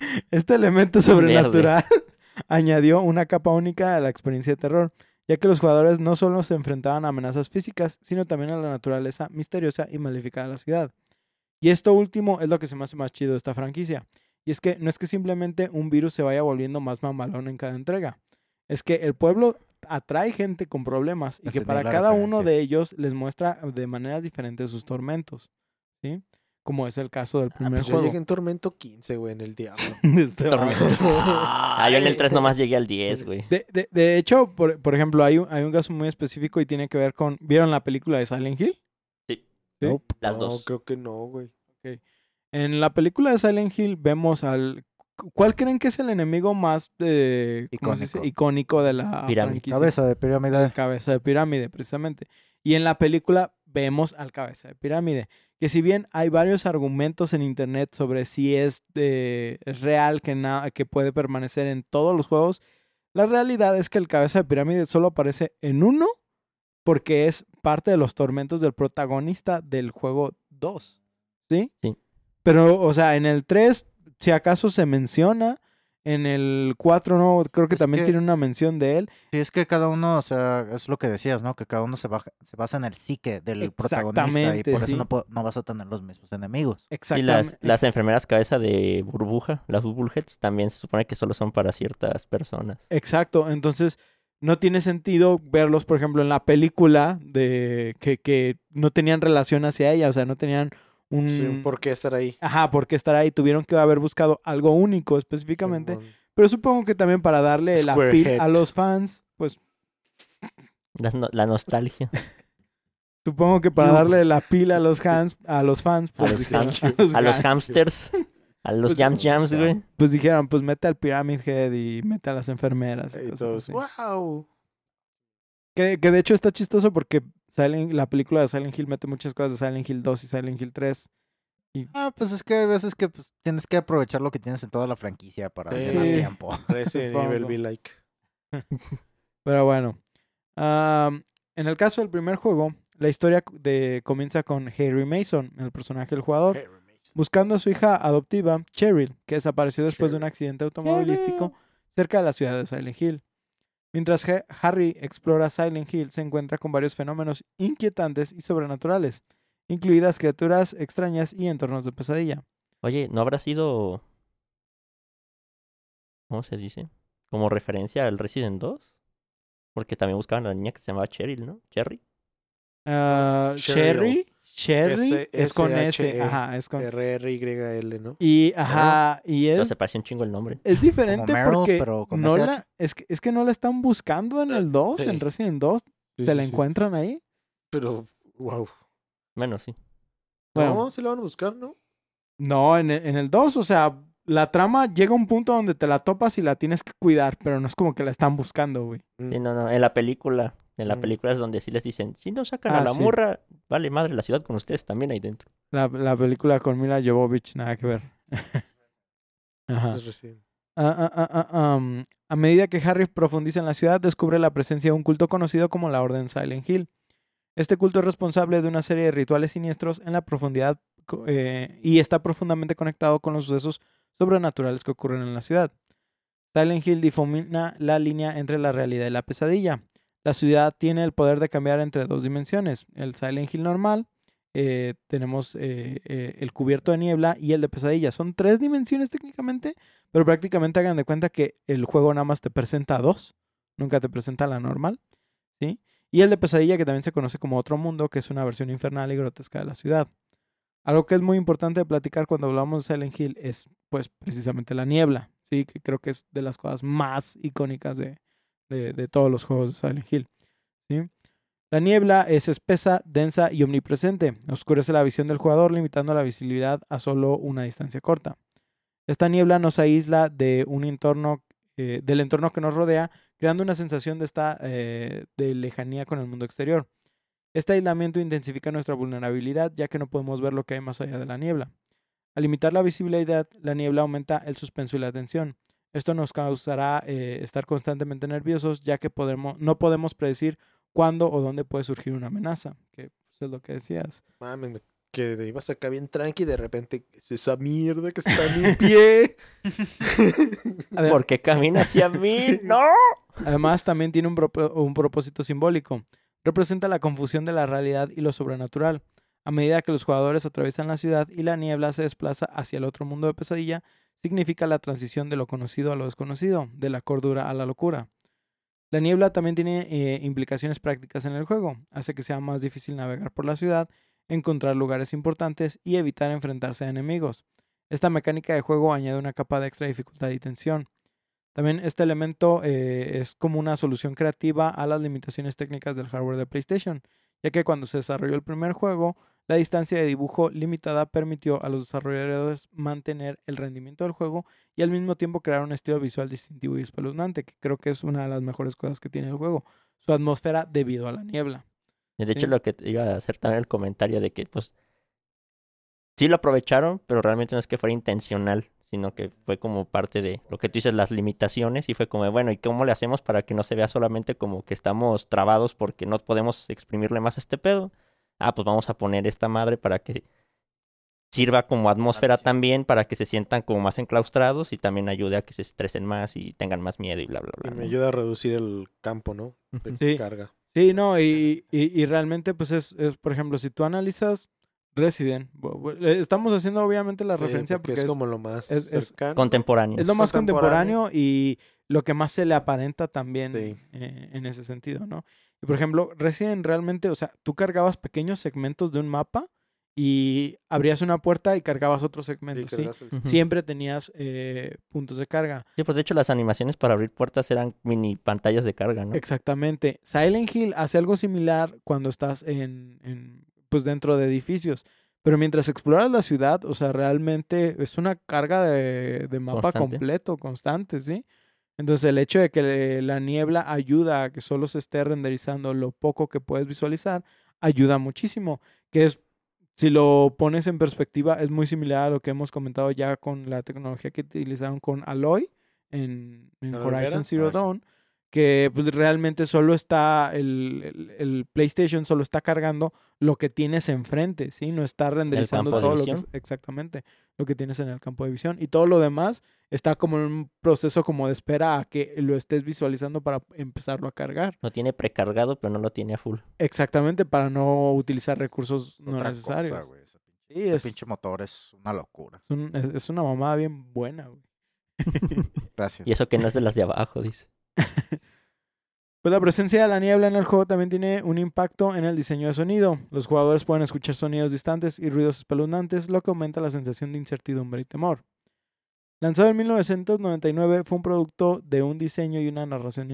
Este elemento sobrenatural añadió una capa única a la experiencia de terror, ya que los jugadores no solo se enfrentaban a amenazas físicas, sino también a la naturaleza misteriosa y maléfica de la ciudad. Y esto último es lo que se me hace más chido de esta franquicia. Y es que no es que simplemente un virus se vaya volviendo más mamalón en cada entrega. Es que el pueblo atrae gente con problemas y que para cada uno de ellos les muestra de maneras diferentes sus tormentos. ¿Sí? Como es el caso del Ah, primer pues yo juego. llegué en Tormento 15, güey, en el diablo. de este Tormento. Ah, yo en el 3 nomás llegué al 10, güey. De, de- de hecho, por, por ejemplo, hay un, hay un caso muy específico y tiene que ver con... ¿Vieron la película de Silent Hill? Sí. ¿Sí? Nope. Las no, dos. creo que no, güey. En la película de Silent Hill vemos al... ¿Cuál creen que es el enemigo más eh. Icónico. icónico de la Pirámide. Cabeza de pirámide. Cabeza de pirámide, precisamente. Y en la película vemos al cabeza de pirámide. Que si bien hay varios argumentos en internet sobre si es, es real que, na- que puede permanecer en todos los juegos, la realidad es que el cabeza de pirámide solo aparece en uno porque es parte de los tormentos del protagonista del juego 2. ¿Sí? Sí. Pero, o sea, en el 3, si acaso se menciona. En el 4 no, creo que Es también que- tiene una mención de él. Sí, es que cada uno, o sea, es lo que decías, ¿no? Que cada uno se, baja- se basa en el psique del protagonista y por sí. eso no, no vas a tener los mismos enemigos. Y Exactamente. las, las enfermeras cabeza de burbuja, las bubbleheads, también se supone que solo son para ciertas personas. Exacto, entonces no tiene sentido verlos, por ejemplo, en la película de que, que no tenían relación hacia ella, o sea, no tenían un... Sí, ¿Por qué estar ahí? Ajá, porque estar ahí, tuvieron que haber buscado algo único específicamente, pero supongo que también para darle la pil a los fans, pues no- la nostalgia. supongo que para darle la pila a los fans, a los fans, A pues, los, dijeron, hams- a los hams- hamsters. A los Pues, jam jams, güey. pues dijeron, pues mete al Pyramid Head y mete a las enfermeras. y Y cosas todos, así. wow. Que, que de hecho está chistoso porque Silent- la película de Silent Hill mete muchas cosas de Silent Hill 2 y Silent Hill 3. Ah, pues es que hay veces que pues, tienes que aprovechar lo que tienes en toda la franquicia para Sí. ganar Sí. tiempo. Resident Evil be like. Pero bueno. Am, en el caso del primer juego, la historia de, comienza con Harry Mason, el personaje del jugador, buscando a su hija adoptiva, Cheryl, que desapareció después de un accidente automovilístico cerca de la ciudad de Silent Hill. Mientras Ha- Harry explora Silent Hill, se encuentra con varios fenómenos inquietantes y sobrenaturales, incluidas criaturas extrañas y entornos de pesadilla. Oye, ¿no habrá sido. ¿Cómo se dice? Como referencia al Resident 2? Porque también buscaban a la niña que se llamaba Cheryl, ¿no? Cherry. Ah, Sherry, Sherry S- es con S, S-H-E. ajá, es con R-R-Y-L, ¿no? y ajá, y es se parecía un chingo el nombre. es diferente Meryl, porque pero con no SH. la es que es que no la están buscando en el 2, Sí. en Resident 2, Sí, se sí, la sí. encuentran ahí. Pero, wow. Bueno, sí. Bueno, No, sí la van a buscar, ¿no? No, en el, en el 2, o sea, la trama llega a un punto donde te la topas y la tienes que cuidar, pero no es como que la están buscando, güey. Sí, no, no. En la película. En la Mm. película es donde sí les dicen, si no sacan a Ah, la sí. morra, vale madre la ciudad con ustedes también ahí dentro. La, la película con Mila Jovovich, nada que ver. Ajá. Ah, ah, a medida que Harry profundiza en la ciudad, descubre la presencia de un culto conocido como la Orden Silent Hill. Este culto es responsable de una serie de rituales siniestros en la profundidad eh, y está profundamente conectado con los sucesos sobrenaturales que ocurren en la ciudad. Silent Hill difumina la línea entre la realidad y la pesadilla. La ciudad tiene el poder de cambiar entre dos dimensiones. El Silent Hill normal, eh, tenemos eh, eh, el cubierto de niebla y el de pesadilla. Son tres dimensiones técnicamente, pero prácticamente hagan de cuenta que el juego nada más te presenta dos, nunca te presenta la normal, ¿sí? Y el de pesadilla que también se conoce como otro mundo, que es una versión infernal y grotesca de la ciudad. Algo que es muy importante de platicar cuando hablamos de Silent Hill es pues precisamente la niebla, ¿sí? Que creo que es de las cosas más icónicas de, de, todos los juegos de Silent Hill. La niebla es espesa, densa y omnipresente. Oscurece la visión del jugador, limitando la visibilidad a solo una distancia corta. Esta niebla nos aísla de un entorno, eh, del entorno que nos rodea, creando una sensación de, esta, eh, de lejanía con el mundo exterior. Este aislamiento intensifica nuestra vulnerabilidad, ya que no podemos ver lo que hay más allá de la niebla. Al limitar la visibilidad, la niebla aumenta el suspenso y la tensión. Esto nos causará eh, estar constantemente nerviosos, ya que podemos, no podemos predecir cuándo o dónde puede surgir una amenaza, que pues, es lo que decías. Me Que te ibas acá bien tranqui y de repente es esa mierda que está en mi pie. ¿Por qué camina hacia mí? Sí. ¡No! Además, también tiene un, propo- un propósito simbólico. Representa la confusión de la realidad y lo sobrenatural. A medida que los jugadores atraviesan la ciudad y la niebla se desplaza hacia el otro mundo de pesadilla, significa la transición de lo conocido a lo desconocido, de la cordura a la locura. La niebla también tiene eh, implicaciones prácticas en el juego. Hace que sea más difícil navegar por la ciudad, encontrar lugares importantes y evitar enfrentarse a enemigos. Esta mecánica de juego añade una capa de extra dificultad y tensión. También este elemento eh, es como una solución creativa a las limitaciones técnicas del hardware de PlayStation, ya que cuando se desarrolló el primer juego, la distancia de dibujo limitada permitió a los desarrolladores mantener el rendimiento del juego y al mismo tiempo crear un estilo visual distintivo y espeluznante, que creo que es una de las mejores cosas que tiene el juego, su atmósfera debido a la niebla. De hecho, Sí. lo que iba a hacer también el comentario de que, pues, sí lo aprovecharon, pero realmente no es que fuera intencional, sino que fue como parte de lo que tú dices, las limitaciones, y fue como, bueno, ¿y cómo le hacemos para que no se vea solamente como que estamos trabados porque no podemos exprimirle más a este pedo? Ah, pues vamos a poner esta madre para que sirva como atmósfera sí. también, para que se sientan como más enclaustrados y también ayude a que se estresen más y tengan más miedo y bla, bla, Y bla. me ¿no? ayuda a reducir el campo, ¿no? De Sí. carga. Sí, no, y, y, y realmente, pues es, es, por ejemplo, si tú analizas Resident, eh, estamos haciendo obviamente la Sí, referencia porque porque, es es, como lo más es- es cercano. Contemporáneo. es lo más contemporáneo. contemporáneo y lo que más se le aparenta también Sí. eh, en ese sentido, ¿no? Y por ejemplo, Resident realmente, o sea, tú cargabas pequeños segmentos de un mapa y abrías una puerta y cargabas otro segmento, ¿sí? el-. Siempre tenías eh, puntos de carga. Sí, pues de hecho las animaciones para abrir puertas eran mini pantallas de carga, ¿no? Exactamente. Silent Hill hace algo similar cuando estás en, en, pues dentro de edificios. Pero mientras exploras la ciudad, o sea, realmente es una carga de, de mapa Constante. completo, constante, ¿sí? Entonces el hecho de que la niebla ayuda a que solo se esté renderizando lo poco que puedes visualizar, ayuda muchísimo. Que es, si lo pones en perspectiva, es muy similar a lo que hemos comentado ya con la tecnología que utilizaron con Aloy en, en ¿La Horizon? Zero Ah, sí. Dawn que pues, realmente solo está el, el- el PlayStation solo está cargando lo que tienes enfrente, ¿sí? No está renderizando todo lo que es- exactamente lo que tienes en el campo de visión y todo lo demás está como en un proceso como de espera a que lo estés visualizando para empezarlo a cargar. Lo tiene precargado, pero no lo tiene a full. Exactamente para no utilizar recursos no necesarios. cosa, güey. Ese pinche, Sí, ese es, pinche motor es una locura. es, un- es- es una mamada bien buena, güey. Gracias. Y eso que no es de las de abajo, dice. Pues la presencia de la niebla en el juego también tiene un impacto en el diseño de sonido. Los jugadores pueden escuchar sonidos distantes y ruidos espeluznantes, lo que aumenta la sensación de incertidumbre y temor. Lanzado en 1999, fue un producto de un diseño y una narración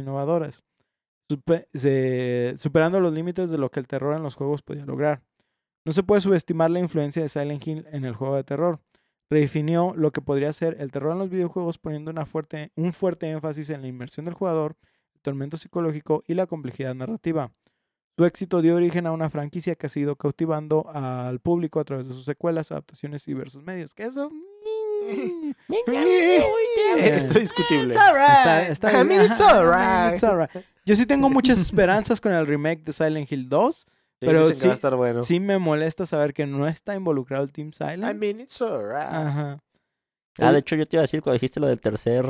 se- superando los límites de lo que el terror en los juegos podía lograr. No se puede subestimar la influencia de Silent Hill en el juego de terror. Redefinió lo que podría ser el terror en los videojuegos poniendo una fuerte, un fuerte énfasis en la inmersión del jugador el tormento psicológico y la complejidad narrativa. Su éxito dio origen a una franquicia que ha seguido cautivando al público a través de sus secuelas, adaptaciones y diversos medios. Que eso. Esto es discutible. Está, está I mean, it's it's alright. Yo sí tengo muchas esperanzas con el remake de Silent Hill 2. Sí, pero sí- estar bueno. Sí me molesta saber que no está involucrado el Team Silent. I mean, it's alright. Ajá. Ah, de hecho, yo te iba a decir, cuando dijiste lo del tercer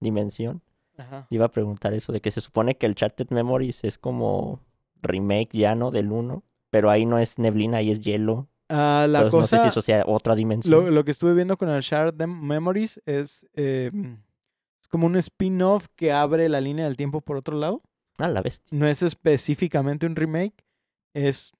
dimensión, Ajá. iba a preguntar eso, de que se supone que el Charted Memories es como remake ya, ¿no? Del 1, pero ahí no es neblina, ahí es hielo. Ah, la Entonces, cosa. no sé si eso sea otra dimensión. Lo, lo que estuve viendo con el Shared Dem- Memories es, eh, es como un spin-off que abre la línea del tiempo por otro lado. Ah, la bestia. No es específicamente un remake, es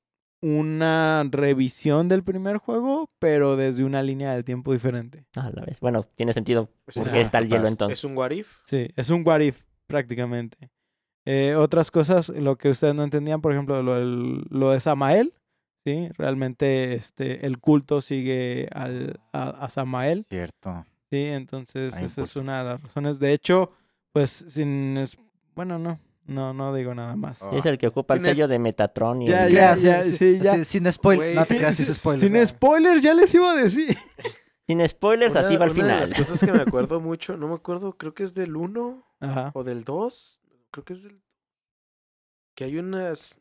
una revisión del primer juego, pero desde una línea del tiempo diferente. Ah, la bestia. Bueno, tiene sentido. Pues ¿Por es- qué está el hielo entonces? Es un what if. Sí, es un what if prácticamente. Eh, otras cosas, lo que ustedes no entendían, por ejemplo, lo, lo de Samael, ¿sí? Realmente este, el culto sigue al, a, a Samael. Cierto. Sí, entonces Hay esa es una de las razones. De hecho, pues sin... es- bueno, no, no, no digo nada más. Oh. Es el que ocupa el sello de Metatron y Ya, el- ya, Sí, ya, sí, sí, ya. sí, Sin spoil. Güey, no te sí, creas, sí, sin sí, spoiler. Sin spoilers, ya les iba a decir. Sin spoilers, así va al una de final. las cosas que me acuerdo mucho, no me acuerdo, creo que es del 1 Ajá. o del 2. Creo que es del. Que hay unas.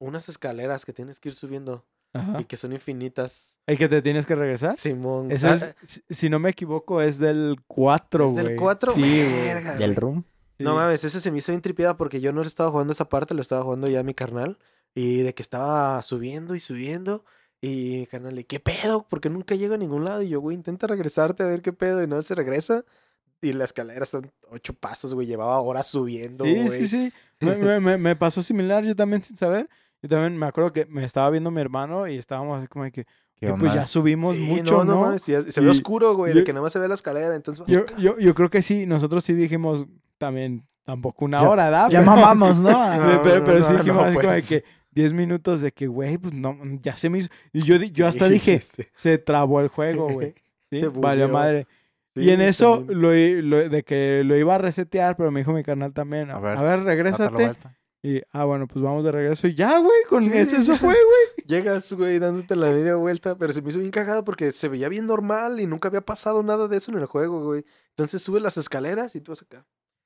Unas escaleras que tienes que ir subiendo. Ajá. y que son infinitas. ¿El que te tienes que regresar? Simón. Ah, es, si- si no me equivoco, es del 4, ¿Es güey. del 4? Sí, güey. Del room. Sí. No mames, ese se me hizo bien tripiada porque yo no estaba jugando esa parte, lo estaba jugando ya mi carnal. Y de que estaba subiendo y subiendo. Y mi carnal, le, ¿qué pedo? Porque nunca llego a ningún lado. Y yo, güey, intenta regresarte a ver qué pedo. Y no se regresa. Y la escalera son ocho pasos, güey. Llevaba horas subiendo, Sí, güey. sí, sí. Me, me- me- me pasó similar, yo también sin saber. Yo también me acuerdo que me estaba viendo mi hermano y estábamos así como de que, ¿Qué que, pues ya subimos Sí, mucho, ¿no? mames, ya se ve Y- oscuro, güey, yo- de que nada más se ve la escalera. Entonces, Yo, yo, yo creo que sí, nosotros sí dijimos también, tampoco una Ya- hora, ¿da? Ya Pero- mamamos, ¿no? pero, pero- pero sí no, dijimos no, como de pues. que 10 minutos de que, güey, pues no, ya se me hizo. Y yo, yo hasta dije, se trabó el juego, güey. ¿Sí? Bugueó. madre. Sí, y en eso, lo, de que lo iba a resetear, pero me dijo mi canal también, a A ver, ver, regrésate. Y, ah, bueno, pues vamos de regreso. Y ya, güey, con Sí, eso, eso fue, güey. Llegas, güey, dándote la media vuelta, pero se me hizo bien cagado porque se veía bien normal y nunca había pasado nada de eso en el juego, güey. Entonces subes las escaleras y tú vas acá.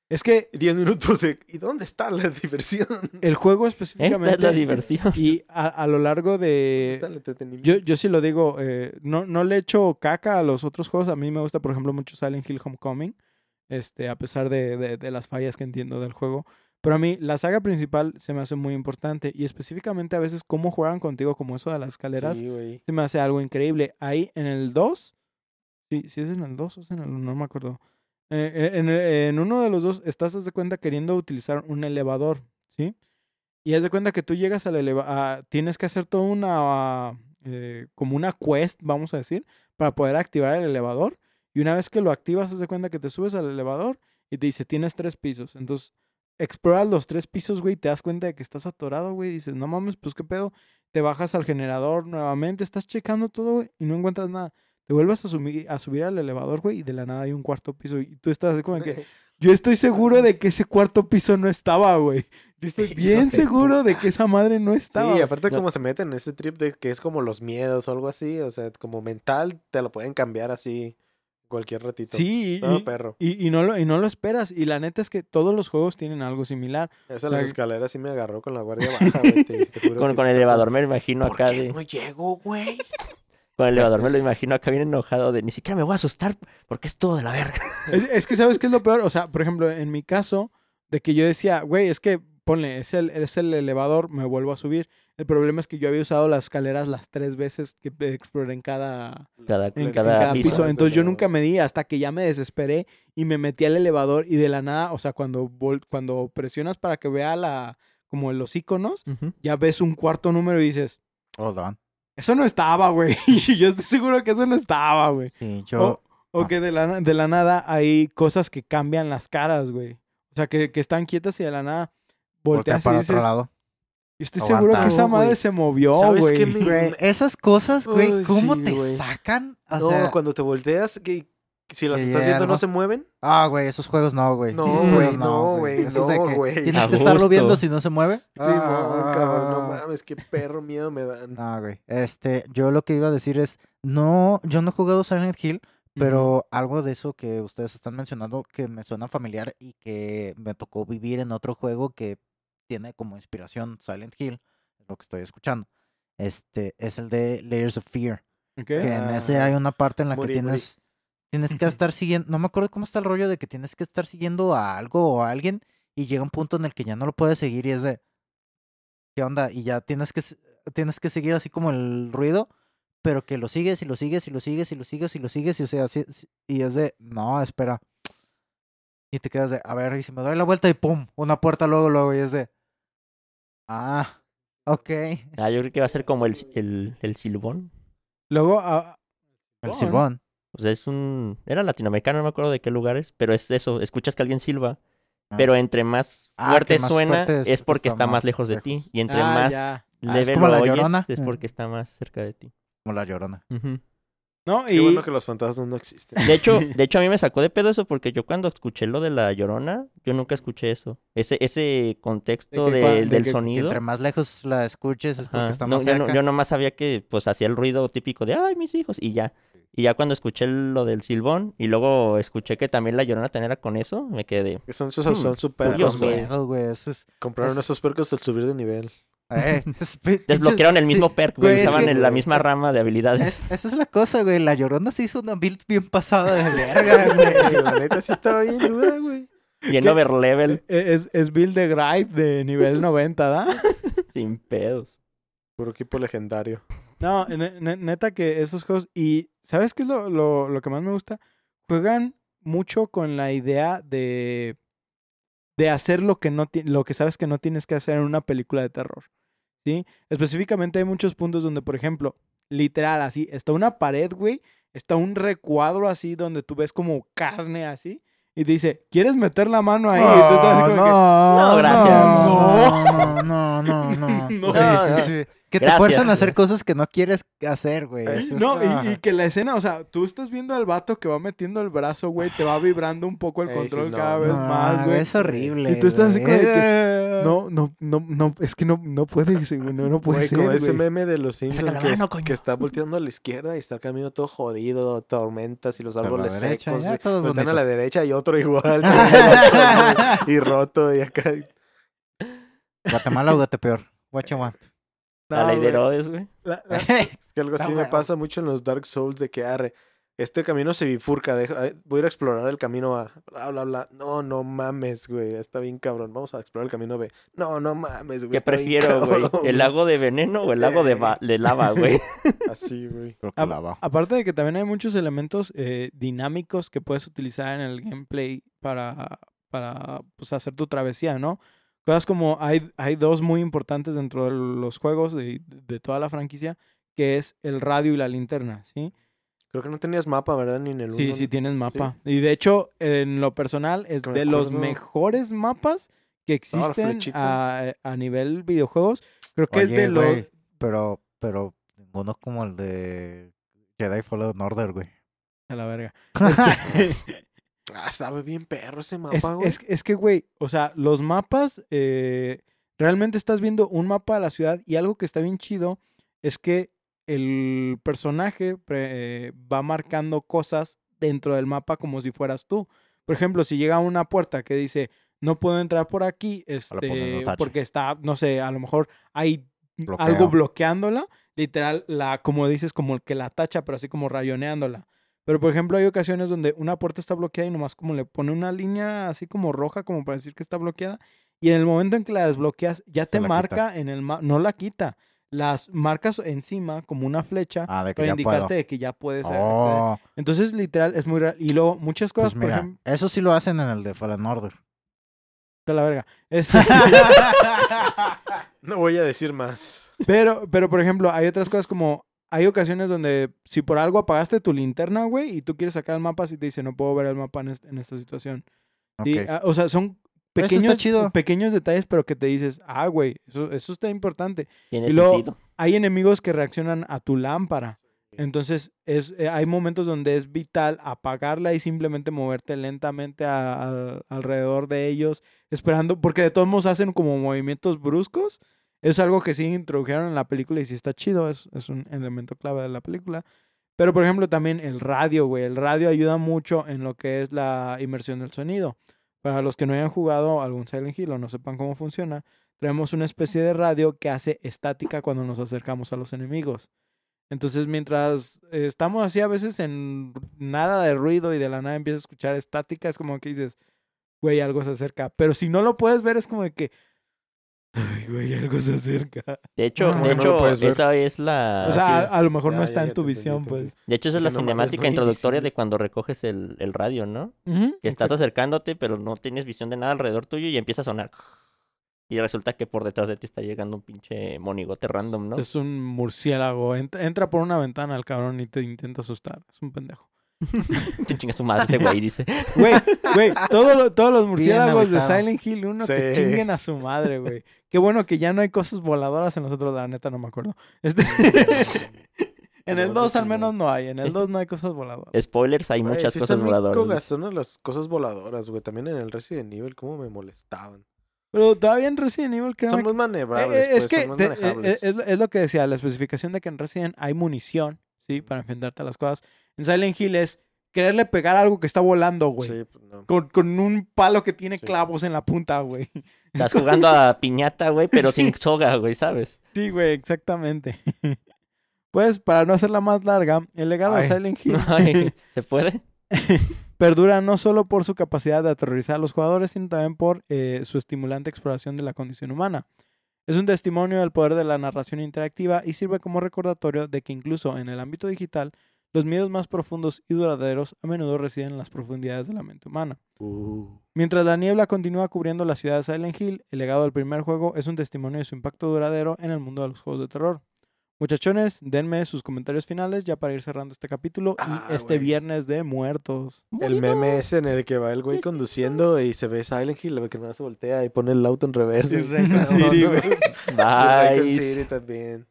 Es que 10 minutos de. ¿Y dónde está la diversión? el juego Esta específicamente. es la diversión. Y a, a lo largo ¿Dónde de. está el entretenimiento? Yo, yo sí lo digo, eh, no, no le echo caca a los otros juegos. A mí me gusta, por ejemplo, mucho Silent Hill Homecoming. Este, a pesar de, de- de las fallas que entiendo del juego. Pero a mí, la saga principal se me hace muy importante. Y específicamente a veces cómo juegan contigo, como eso de las escaleras, Sí, güey. se me hace algo increíble. Ahí en el 2, sí, sí es en el 2 o es en el 1, no me acuerdo. Eh, eh, en, uno de los dos estás, haz de cuenta, queriendo utilizar un elevador, ¿sí? Y haz de cuenta que tú llegas al elevador, tienes que hacer toda una, eh, como una quest, vamos a decir, para poder activar el elevador. Y una vez que lo activas, haz de cuenta que te subes al elevador y te dice, tienes tres pisos. Entonces, exploras los tres pisos, güey, te das cuenta de que estás atorado, güey, y dices, no mames, pues qué pedo. Te bajas al generador nuevamente, estás checando todo, y no encuentras nada. Te vuelves a, subir al elevador, güey, y de la nada hay un cuarto piso. Y tú estás así como que, yo estoy seguro de que ese cuarto piso no estaba, güey. Yo estoy bien seguro de que esa madre no estaba. Sí, aparte No. como se meten en ese trip de que es como los miedos o algo así, o sea, como mental, te lo pueden cambiar así cualquier ratito. Sí, y, No, y- perro. y- y no lo, y no lo esperas. Y la neta es que todos los juegos tienen algo similar. Esa de las la- escaleras sí me agarró con la guardia baja, güey. te- te juro Con, el elevador me imagino ¿Por acá qué de... no llego, güey? Con el elevador me lo imagino acá bien enojado de ni siquiera me voy a asustar porque es todo de la verga. Es, es que, ¿sabes qué es lo peor? O sea, por ejemplo, en mi caso, de que yo decía, güey, es que ponle, es el, es el elevador, me vuelvo a subir. El problema es que yo había usado las escaleras las tres veces que exploré en cada, Cada, en, en cada cada piso. Entonces yo nunca me di hasta que ya me desesperé y me metí al elevador y de la nada, o sea, cuando, cuando presionas para que vea la, como los iconos, ya ves un cuarto número y dices, Hold on. Eso no estaba, güey. Y yo estoy seguro que eso no estaba, güey. Sí, yo... O Ah. que de la, de la nada hay cosas que cambian las caras, güey. O sea, que, que están quietas y de la nada voltea volteas y para dices, otro lado. yo estoy seguro que esa madre se movió, ¿Sabes güey. me- Güey, esas cosas, güey, ¿cómo sí, te güey. sacan? O no, sea, cuando te volteas, que si las estás viendo no se mueven. Ah, güey, esos juegos no, güey. No, güey, no, güey, no, güey. Tienes que estarlo viendo si no se mueve. Sí, mon, cabrón, no Ah. mames, qué perro miedo me dan. No, güey. Este, yo lo que iba a decir es, no, yo no he jugado Silent Hill, pero algo de eso que ustedes están mencionando que me suena familiar y que me tocó vivir en otro juego que tiene como inspiración Silent Hill, lo que estoy escuchando. Este, es el de Layers of Fear. Ok. Que en ese Ah, hay una parte en la morí, que morí. Tienes, que estar siguiendo, no me acuerdo cómo está el rollo de que tienes que estar siguiendo a algo o a alguien y llega un punto en el que ya no lo puedes seguir y es de, ¿qué onda? Y ya tienes que, tienes que seguir así como el ruido, pero que lo sigues y lo sigues y lo sigues y lo sigues y lo sigues y o sea, así, y es de, no, espera. Y te quedas de, a ver, y si me doy la vuelta y pum, una puerta luego, luego, y es de, ah, ok. Ah, yo creo que va a ser como el, el, el silbón. Luego, ah, El silbón. O sea, es un... Era latinoamericano, no me acuerdo de qué lugares, pero es eso, escuchas que alguien silba, Ah. pero entre más Ah, fuerte más suena fuerte es es, porque está está más lejos de lejos. ti, y entre ah, más ya. Ah, es leve como lo la oyes Llorona. es Mm. porque está más cerca de ti. Como la llorona. No, Qué y bueno que los fantasmas no existen. De hecho, de hecho a mí me sacó de pedo eso porque yo cuando escuché lo de la llorona, yo nunca escuché eso. Ese, ese contexto De que de- cua- de del que- que Que sonido. entre más lejos la escuches es porque Ajá. está No, más yo, cerca. no- yo nomás sabía que pues hacía el ruido típico de ay mis hijos y ya. Y ya cuando escuché lo del silbón y luego escuché que también la llorona tenía con eso, me quedé. Que son sus Hmm, son super curioso, güey. es... Compraron es- esos percos al subir de nivel. Eh, Desbloquearon el mismo sí, perk, güey. güey, es Usaban que- en la misma rama de habilidades. Es- esa es la cosa, güey. La Llorona se hizo una build bien pasada de verga, güey. La neta sí estaba bien dura, güey. Y en ¿Qué? overlevel, E- Es, es Bill de Gride de nivel 90, ¿da? sin pedos. Puro equipo legendario. No, ne- ne- neta que esos juegos. Y ¿sabes qué es lo, lo, lo que más me gusta? Juegan mucho con la idea de. de hacer lo que no ti- lo que sabes que no tienes que hacer en una película de terror. ¿Sí? Específicamente hay muchos puntos donde, por ejemplo, literal, así, está una pared, güey. Está un recuadro así donde tú ves como carne así. Y te dice, ¿quieres meter la mano ahí? y tú estás así como que, No, gracias. No, no, no, no. No. Sí, sí, sí. Que te Gracias, fuerzan a hacer güey. cosas que no quieres hacer, güey. Eh, es- No, y, y ah. que la escena, o sea, tú estás viendo al vato que va metiendo el brazo, güey, te va vibrando un poco el control no, cada vez No, más, güey. Es horrible. Y tú estás así como de que. No, no, no, no, es que no, no puede, güey, no, no puede Güey, ser, como ese meme de los Simpsons la que, mano, está volteando a la izquierda y está el camino todo jodido, tormentas y los árboles derecha, secos. ya, y todo voltean a la derecha y otro igual. y roto y acá. Guatemala o Guatepeor. What you want. No, la ley de güey. Herodes, güey. La- la- Es que algo así me pasa mucho en los Dark Souls de que arre. Este camino se bifurca, deja- eh, voy a ir a explorar el camino A, bla, bla, bla. No, no mames, güey, está bien cabrón. Vamos a explorar el camino B. No, no mames, güey. ¿Qué prefiero, güey? ¿El lago de veneno o el lago de, va- de lava, güey? Así, güey. Aparte de que también hay muchos elementos eh, dinámicos que puedes utilizar en el gameplay para, para pues, hacer tu travesía, ¿no? Cosas como hay, hay dos muy importantes dentro de los juegos de, de toda la franquicia, que es el radio y la linterna, ¿sí? Creo que no tenías mapa, ¿verdad? Ni en el Sí, uno, sí ni- tienes mapa. Y de hecho, en lo personal, es de los mejores mapas que existen a, a nivel videojuegos. Creo que es de los... pero, pero ninguno como el de Jedi Fallen Order, güey. A la verga. Este, Ah, estaba bien perro ese es, mapa, güey. es, es que, güey, o sea, los mapas, eh, realmente estás viendo un mapa de la ciudad y algo que está bien chido es que el personaje eh, va marcando cosas dentro del mapa como si fueras tú. Por ejemplo, si llega a una puerta que dice, no puedo entrar por aquí, un este, porque está, no sé, a lo mejor hay Bloqueo. algo bloqueándola, literal, la, como dices, como el que la tacha, pero así como rayoneándola. Pero, por ejemplo, hay ocasiones donde una puerta está bloqueada y nomás como le pone una línea así como roja, como para decir que está bloqueada. Y en el momento en que la desbloqueas, ya te marca en el mapa, no la quita, las marcas encima como una flecha Ah, de que para ya indicarte puedo. de que ya puedes acceder. Oh, Entonces, literal, es muy real. Y luego, muchas cosas, pues por mira, ejemplo, eso sí lo hacen en el de Fallen Order. de la verga. Este, No voy a decir más. Pero, pero, por ejemplo, hay otras cosas como. Hay ocasiones donde si por algo apagaste tu linterna, güey, y tú quieres sacar el mapa, si te dice no puedo ver el mapa en, est- en esta situación. Sí, Ok. ah, o sea, son pequeños, chido. pequeños detalles, pero que te dices, ah, güey, eso, eso está importante. Tiene Y luego- sentido. Hay enemigos que reaccionan a tu lámpara. Entonces, es, eh, hay momentos donde es vital apagarla y simplemente moverte lentamente a- al- alrededor de ellos, esperando, porque de todos modos hacen como movimientos bruscos. Es algo que sí introdujeron en la película y sí está chido, es, es un elemento clave de la película. Pero, por ejemplo, también el radio, güey. El radio ayuda mucho en lo que es la inmersión del sonido. Para los que no hayan jugado algún Silent Hill o no sepan cómo funciona, tenemos una especie de radio que hace estática cuando nos acercamos a los enemigos. Entonces, mientras estamos así a veces en nada de ruido y de la nada empiezas a escuchar estática, es como que dices, güey, algo se acerca. Pero si no lo puedes ver, es como que, ay, güey, algo se acerca. De hecho, No, de no hecho esa es la... o sea, sí. a, a lo mejor Ya, no está ya en tu visión, te pues. De hecho, esa es la cinemática no introductoria de cuando recoges el, el radio, ¿no? Que estás exacto. acercándote, pero no tienes visión de nada alrededor tuyo y empieza a sonar. Y resulta que por detrás de ti está llegando un pinche monigote random, ¿no? Es un murciélago. Entra, entra por una ventana el cabrón y te intenta asustar. Es un pendejo. Te chingas tu madre ese güey, dice. Güey, güey, todo lo- todos los murciélagos de. Silent Hill 1 que Sí. chinguen a su madre, güey. Qué bueno que ya no hay cosas voladoras en los otros, la neta no me acuerdo. Este... en el No, 2 qué al menos no hay, en el 2 no hay cosas voladoras. Spoilers, hay Güey, muchas sí cosas voladoras. cogazonas las cosas voladoras, güey. También en el Resident Evil, cómo me molestaban. Pero todavía en Resident Evil creo Son que... muy Eh, manejables, eh, es pues, que son muy te- eh, manejables. eh, es, lo- es lo que decía, la especificación de que en Resident hay munición, ¿sí? Para enfrentarte a las cosas. En Silent Hill es quererle pegar algo que está volando, güey. Sí, pues no. Con, con un palo que tiene Sí. clavos en la punta, güey. Estás jugando a piñata, güey, pero sin soga, güey, ¿sabes? Sí, güey, exactamente. Pues, para no hacerla más larga, el legado de. Silent Hill Ay, ¿Se puede? perdura no solo por su capacidad de aterrorizar a los jugadores, sino también por eh, su estimulante exploración de la condición humana. Es un testimonio del poder de la narración interactiva y sirve como recordatorio de que incluso en el ámbito digital, los miedos más profundos y duraderos a menudo residen en las profundidades de la mente humana. Uh, Mientras la niebla continúa cubriendo la ciudad de Silent Hill, el legado del primer juego es un testimonio de su impacto duradero en el mundo de los juegos de terror. Muchachones, denme sus comentarios finales ya para ir cerrando este capítulo Ah, y este güey. viernes de muertos. el meme ese en el que va el güey conduciendo y se ve Silent Hill, que no se voltea y pone el auto en reverso. Sí, Raycon City, güey. Raycon Bye. City también.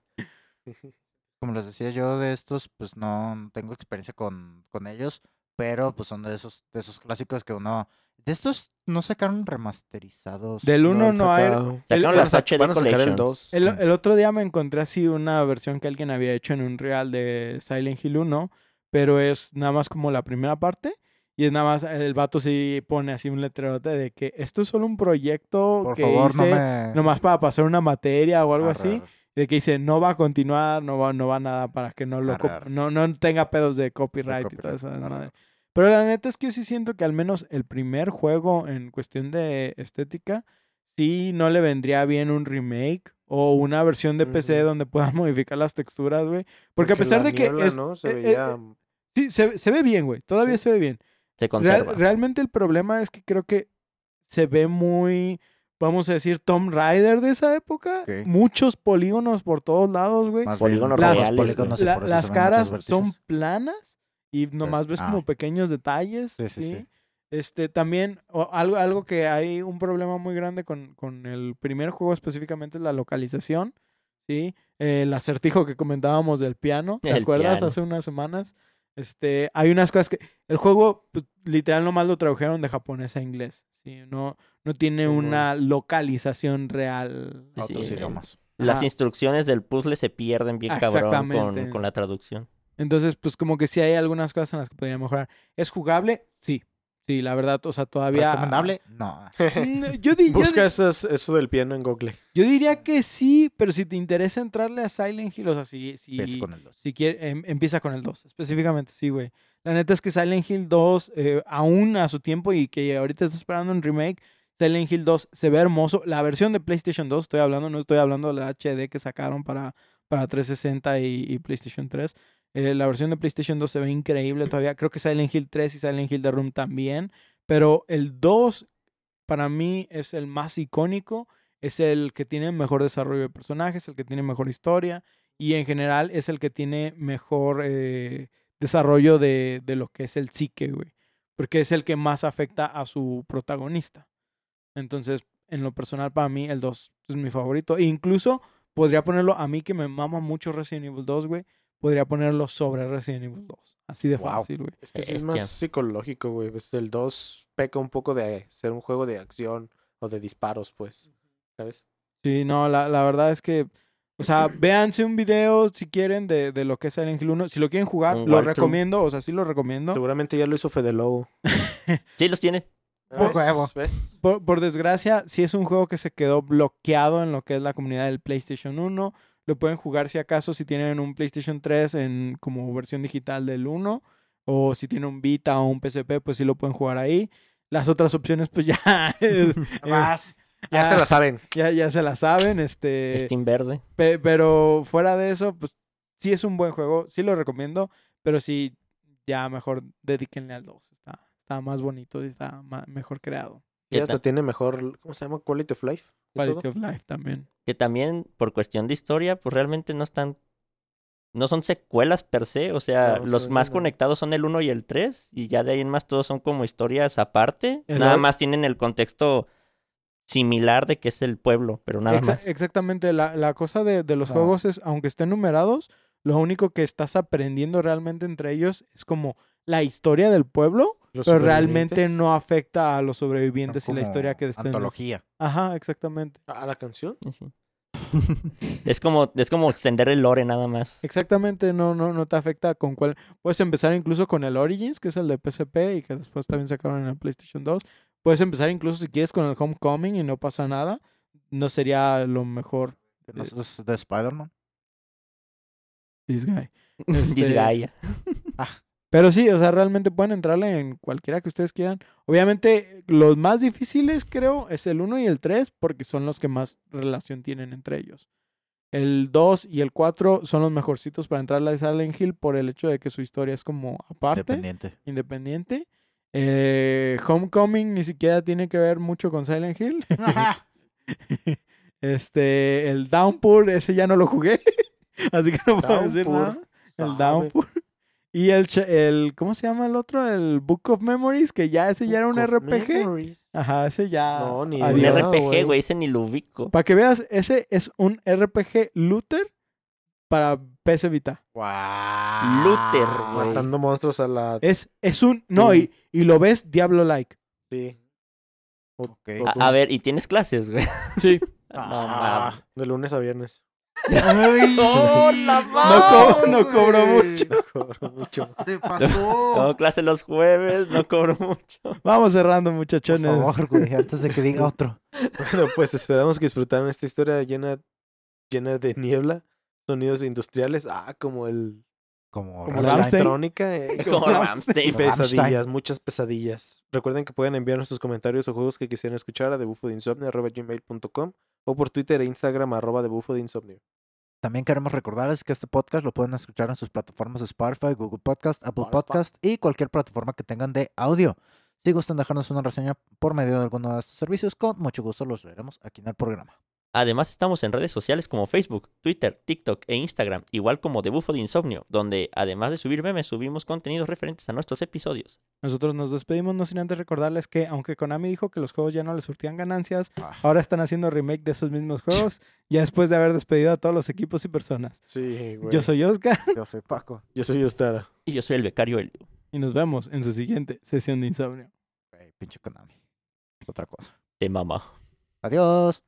Como les decía yo de estos, pues no no tengo experiencia con, con ellos, pero pues son de esos, de esos clásicos que uno... De estos no sacaron remasterizados. Del No 1 han no, hay. Sacaron el- las HD Van a sacar el Collection. 2. El, el otro día me encontré así una versión que alguien había hecho en un real de Silent Hill 1, pero es nada más como la primera parte. Y es nada más, el vato sí pone así un letrerote de que esto es solo un proyecto Por que favor, no hice me... nomás para pasar una materia o algo Arre, así. De que dice, no va a continuar, no va, no va nada para que no lo no, no tenga pedos de copyright, y toda esa madre. Pero la neta es que yo sí siento que al menos el primer juego en cuestión de estética, sí no le vendría bien un remake o una versión de PC donde puedan modificar las texturas, güey. Porque, a pesar la de que niebla, es, ¿no? Se eh, eh, sí, se, se ve bien, güey. Todavía Sí. se ve bien. Se Real- conserva. realmente el problema es que creo que se ve muy, vamos a decir, Tomb Raider de esa época. Muchos polígonos por todos lados, güey. Más Polígonos bien, Las- reales, polígonos La- las caras son planas y nomás ves ah. como pequeños detalles. Sí, sí, ¿sí? sí. Este, también, o- algo, algo que hay un problema muy grande con, con el primer juego específicamente es la localización, ¿sí? El acertijo que comentábamos del piano, ¿te El acuerdas? piano. Hace unas semanas. Este, hay unas cosas que... El juego, pues, literal, nomás lo tradujeron de japonés a inglés, ¿sí? No, no tiene una localización real. Sí, Otros sí. idiomas. Las Ajá. instrucciones del puzzle se pierden bien Ah, cabrón con, con la traducción. Entonces, pues como que sí hay algunas cosas en las que podría mejorar. ¿Es jugable? Sí. Sí, la verdad, o sea, todavía... ¿Recomendable? No. Mm, Yo, di- yo Busca di- esas- eso del piano en Google. yo diría que sí, pero si te interesa entrarle a Silent Hill, o sea, si, si, Ves con el dos. si quiere, em- empieza con el 2, específicamente, sí, güey. La neta es que Silent Hill 2, eh, aún a su tiempo y que ahorita está esperando un remake, Silent Hill 2 se ve hermoso. La versión de PlayStation 2, estoy hablando, no estoy hablando de la HD que sacaron para, para 360 y, y PlayStation 3. Eh, la versión de PlayStation 2 se ve increíble todavía. Creo que Silent Hill 3 y Silent Hill The Room también. Pero el 2 para mí es el más icónico. Es el que tiene mejor desarrollo de personajes, el que tiene mejor historia. Y en general es el que tiene mejor eh, desarrollo de, de lo que es el psique, güey. Porque es el que más afecta a su protagonista. Entonces, en lo personal, para mí, el 2 es mi favorito. E incluso podría ponerlo a mí que me mama mucho Resident Evil 2, güey. Podría ponerlo sobre Resident Evil 2. Así de Wow. fácil, güey. Es que sí es más psicológico, güey. El 2 peca un poco de ser un juego de acción o de disparos, pues. ¿Sabes? Sí, no, la, la verdad es que, o sea, véanse un video si quieren de, de lo que es Silent Hill 1. Si lo quieren jugar, Un lo recomiendo, o sea, sí lo recomiendo. Seguramente ya lo hizo Fede Lobo. Sí, los tiene. Por. ¿Ves? Por, por desgracia, sí es un juego que se quedó bloqueado en lo que es la comunidad del PlayStation 1. Lo pueden jugar si acaso si tienen un PlayStation 3 en como versión digital del 1 o si tienen un Vita o un PSP, pues sí lo pueden jugar ahí. Las otras opciones pues ya eh, Ya se la saben. ya, ya se la saben, este Steam verde. Pe- pero fuera de eso, pues sí es un buen juego, sí lo recomiendo, pero sí, ya mejor dedíquenle al 2. Está, está más bonito y está ma- mejor creado. Y ¿Qué hasta tiene mejor, ¿cómo se llama? Quality of life. Quality todo. of Life también. Que también, por cuestión de historia, pues realmente no están. No son secuelas per se. O sea, No, los más conectados son el 1 y el 3. Y ya de ahí en más todos son como historias aparte. El nada más tienen el contexto similar de que es el pueblo, pero nada Exa- más. Exactamente, la, la cosa de, de los Ah. juegos es, aunque estén numerados, lo único que estás aprendiendo realmente entre ellos es como la historia del pueblo, pero realmente no afecta a los sobrevivientes y la historia que estén. Antología. Ajá, exactamente. ¿A la canción? Sí. Es como, es como extender el lore nada más. Exactamente, no, no, no te afecta con cuál. Puedes empezar incluso con el Origins, que es el de PSP y que después también sacaron en el PlayStation 2. Puedes empezar incluso si quieres con el Homecoming y no pasa nada. No sería lo mejor. ¿No es de Spider-Man? This guy. This Este, guy. Pero sí, o sea, realmente pueden entrarle en cualquiera que ustedes quieran. Obviamente, los más difíciles, creo, es el 1 y el 3, porque son los que más relación tienen entre ellos. El 2 y el 4 son los mejorcitos para entrarle a Silent Hill por el hecho de que su historia es como aparte, Dependiente. independiente. Eh, Homecoming ni siquiera tiene que ver mucho con Silent Hill. este, el Downpour, ese ya no lo jugué. Así que no puedo decir nada. El sabe. Downpour. Y el, el, ¿cómo se llama el otro? El Book of Memories, que ya ese ya era un RPG. Memories. Ajá, ese ya. No, ni Un idea. adiós. Dios, RPG, güey. ese ni lo ubico. Para que veas, ese es un RPG looter para PS Vita. Wow. Luther, güey. Matando monstruos a la... Es, es un. No, y, y lo ves Diablo-like. Sí. O- Ok. o A, ver, y tienes clases, güey. Sí. No Ah. De lunes a viernes. Ay, ¡Oh, la No, co- no mucho. No cobro mucho. Se pasó. Tengo clase los jueves, no cobro mucho. Vamos cerrando, Por muchachones. favor, güey, antes de que diga otro. Bueno, pues esperamos que disfrutaran esta historia llena, llena de niebla, sonidos industriales, ah, como el Como, como la electrónica eh, Como como- Rammstein. y pesadillas, muchas pesadillas. Recuerden que pueden enviarnos sus comentarios o juegos que quisieran escuchar a debufodeinsomnio.gmail.com o por Twitter e Instagram arroba debufodeinsomnio. También queremos recordarles que este podcast lo pueden escuchar en sus plataformas Spotify, Google Podcast, Apple. Podcast y cualquier plataforma que tengan de audio. Si gustan dejarnos una reseña por medio de alguno de estos servicios, con mucho gusto los leeremos aquí en el programa. Además estamos en redes sociales como Facebook, Twitter, TikTok e Instagram, igual como The Bufo de Insomnio, donde además de subir memes, subimos contenidos referentes a nuestros episodios. Nosotros nos despedimos, no sin antes recordarles que, aunque Konami dijo que los juegos ya no les surtían ganancias, Ah. ahora están haciendo remake de esos mismos juegos, ya después de haber despedido a todos los equipos y personas. Sí, güey. Yo soy Oscar Yo soy Paco. Yo soy Ostara. Y yo soy el becario Elio. y nos vemos en su siguiente sesión de insomnio. Güey, pinche Konami. Otra cosa. De mamá. Adiós.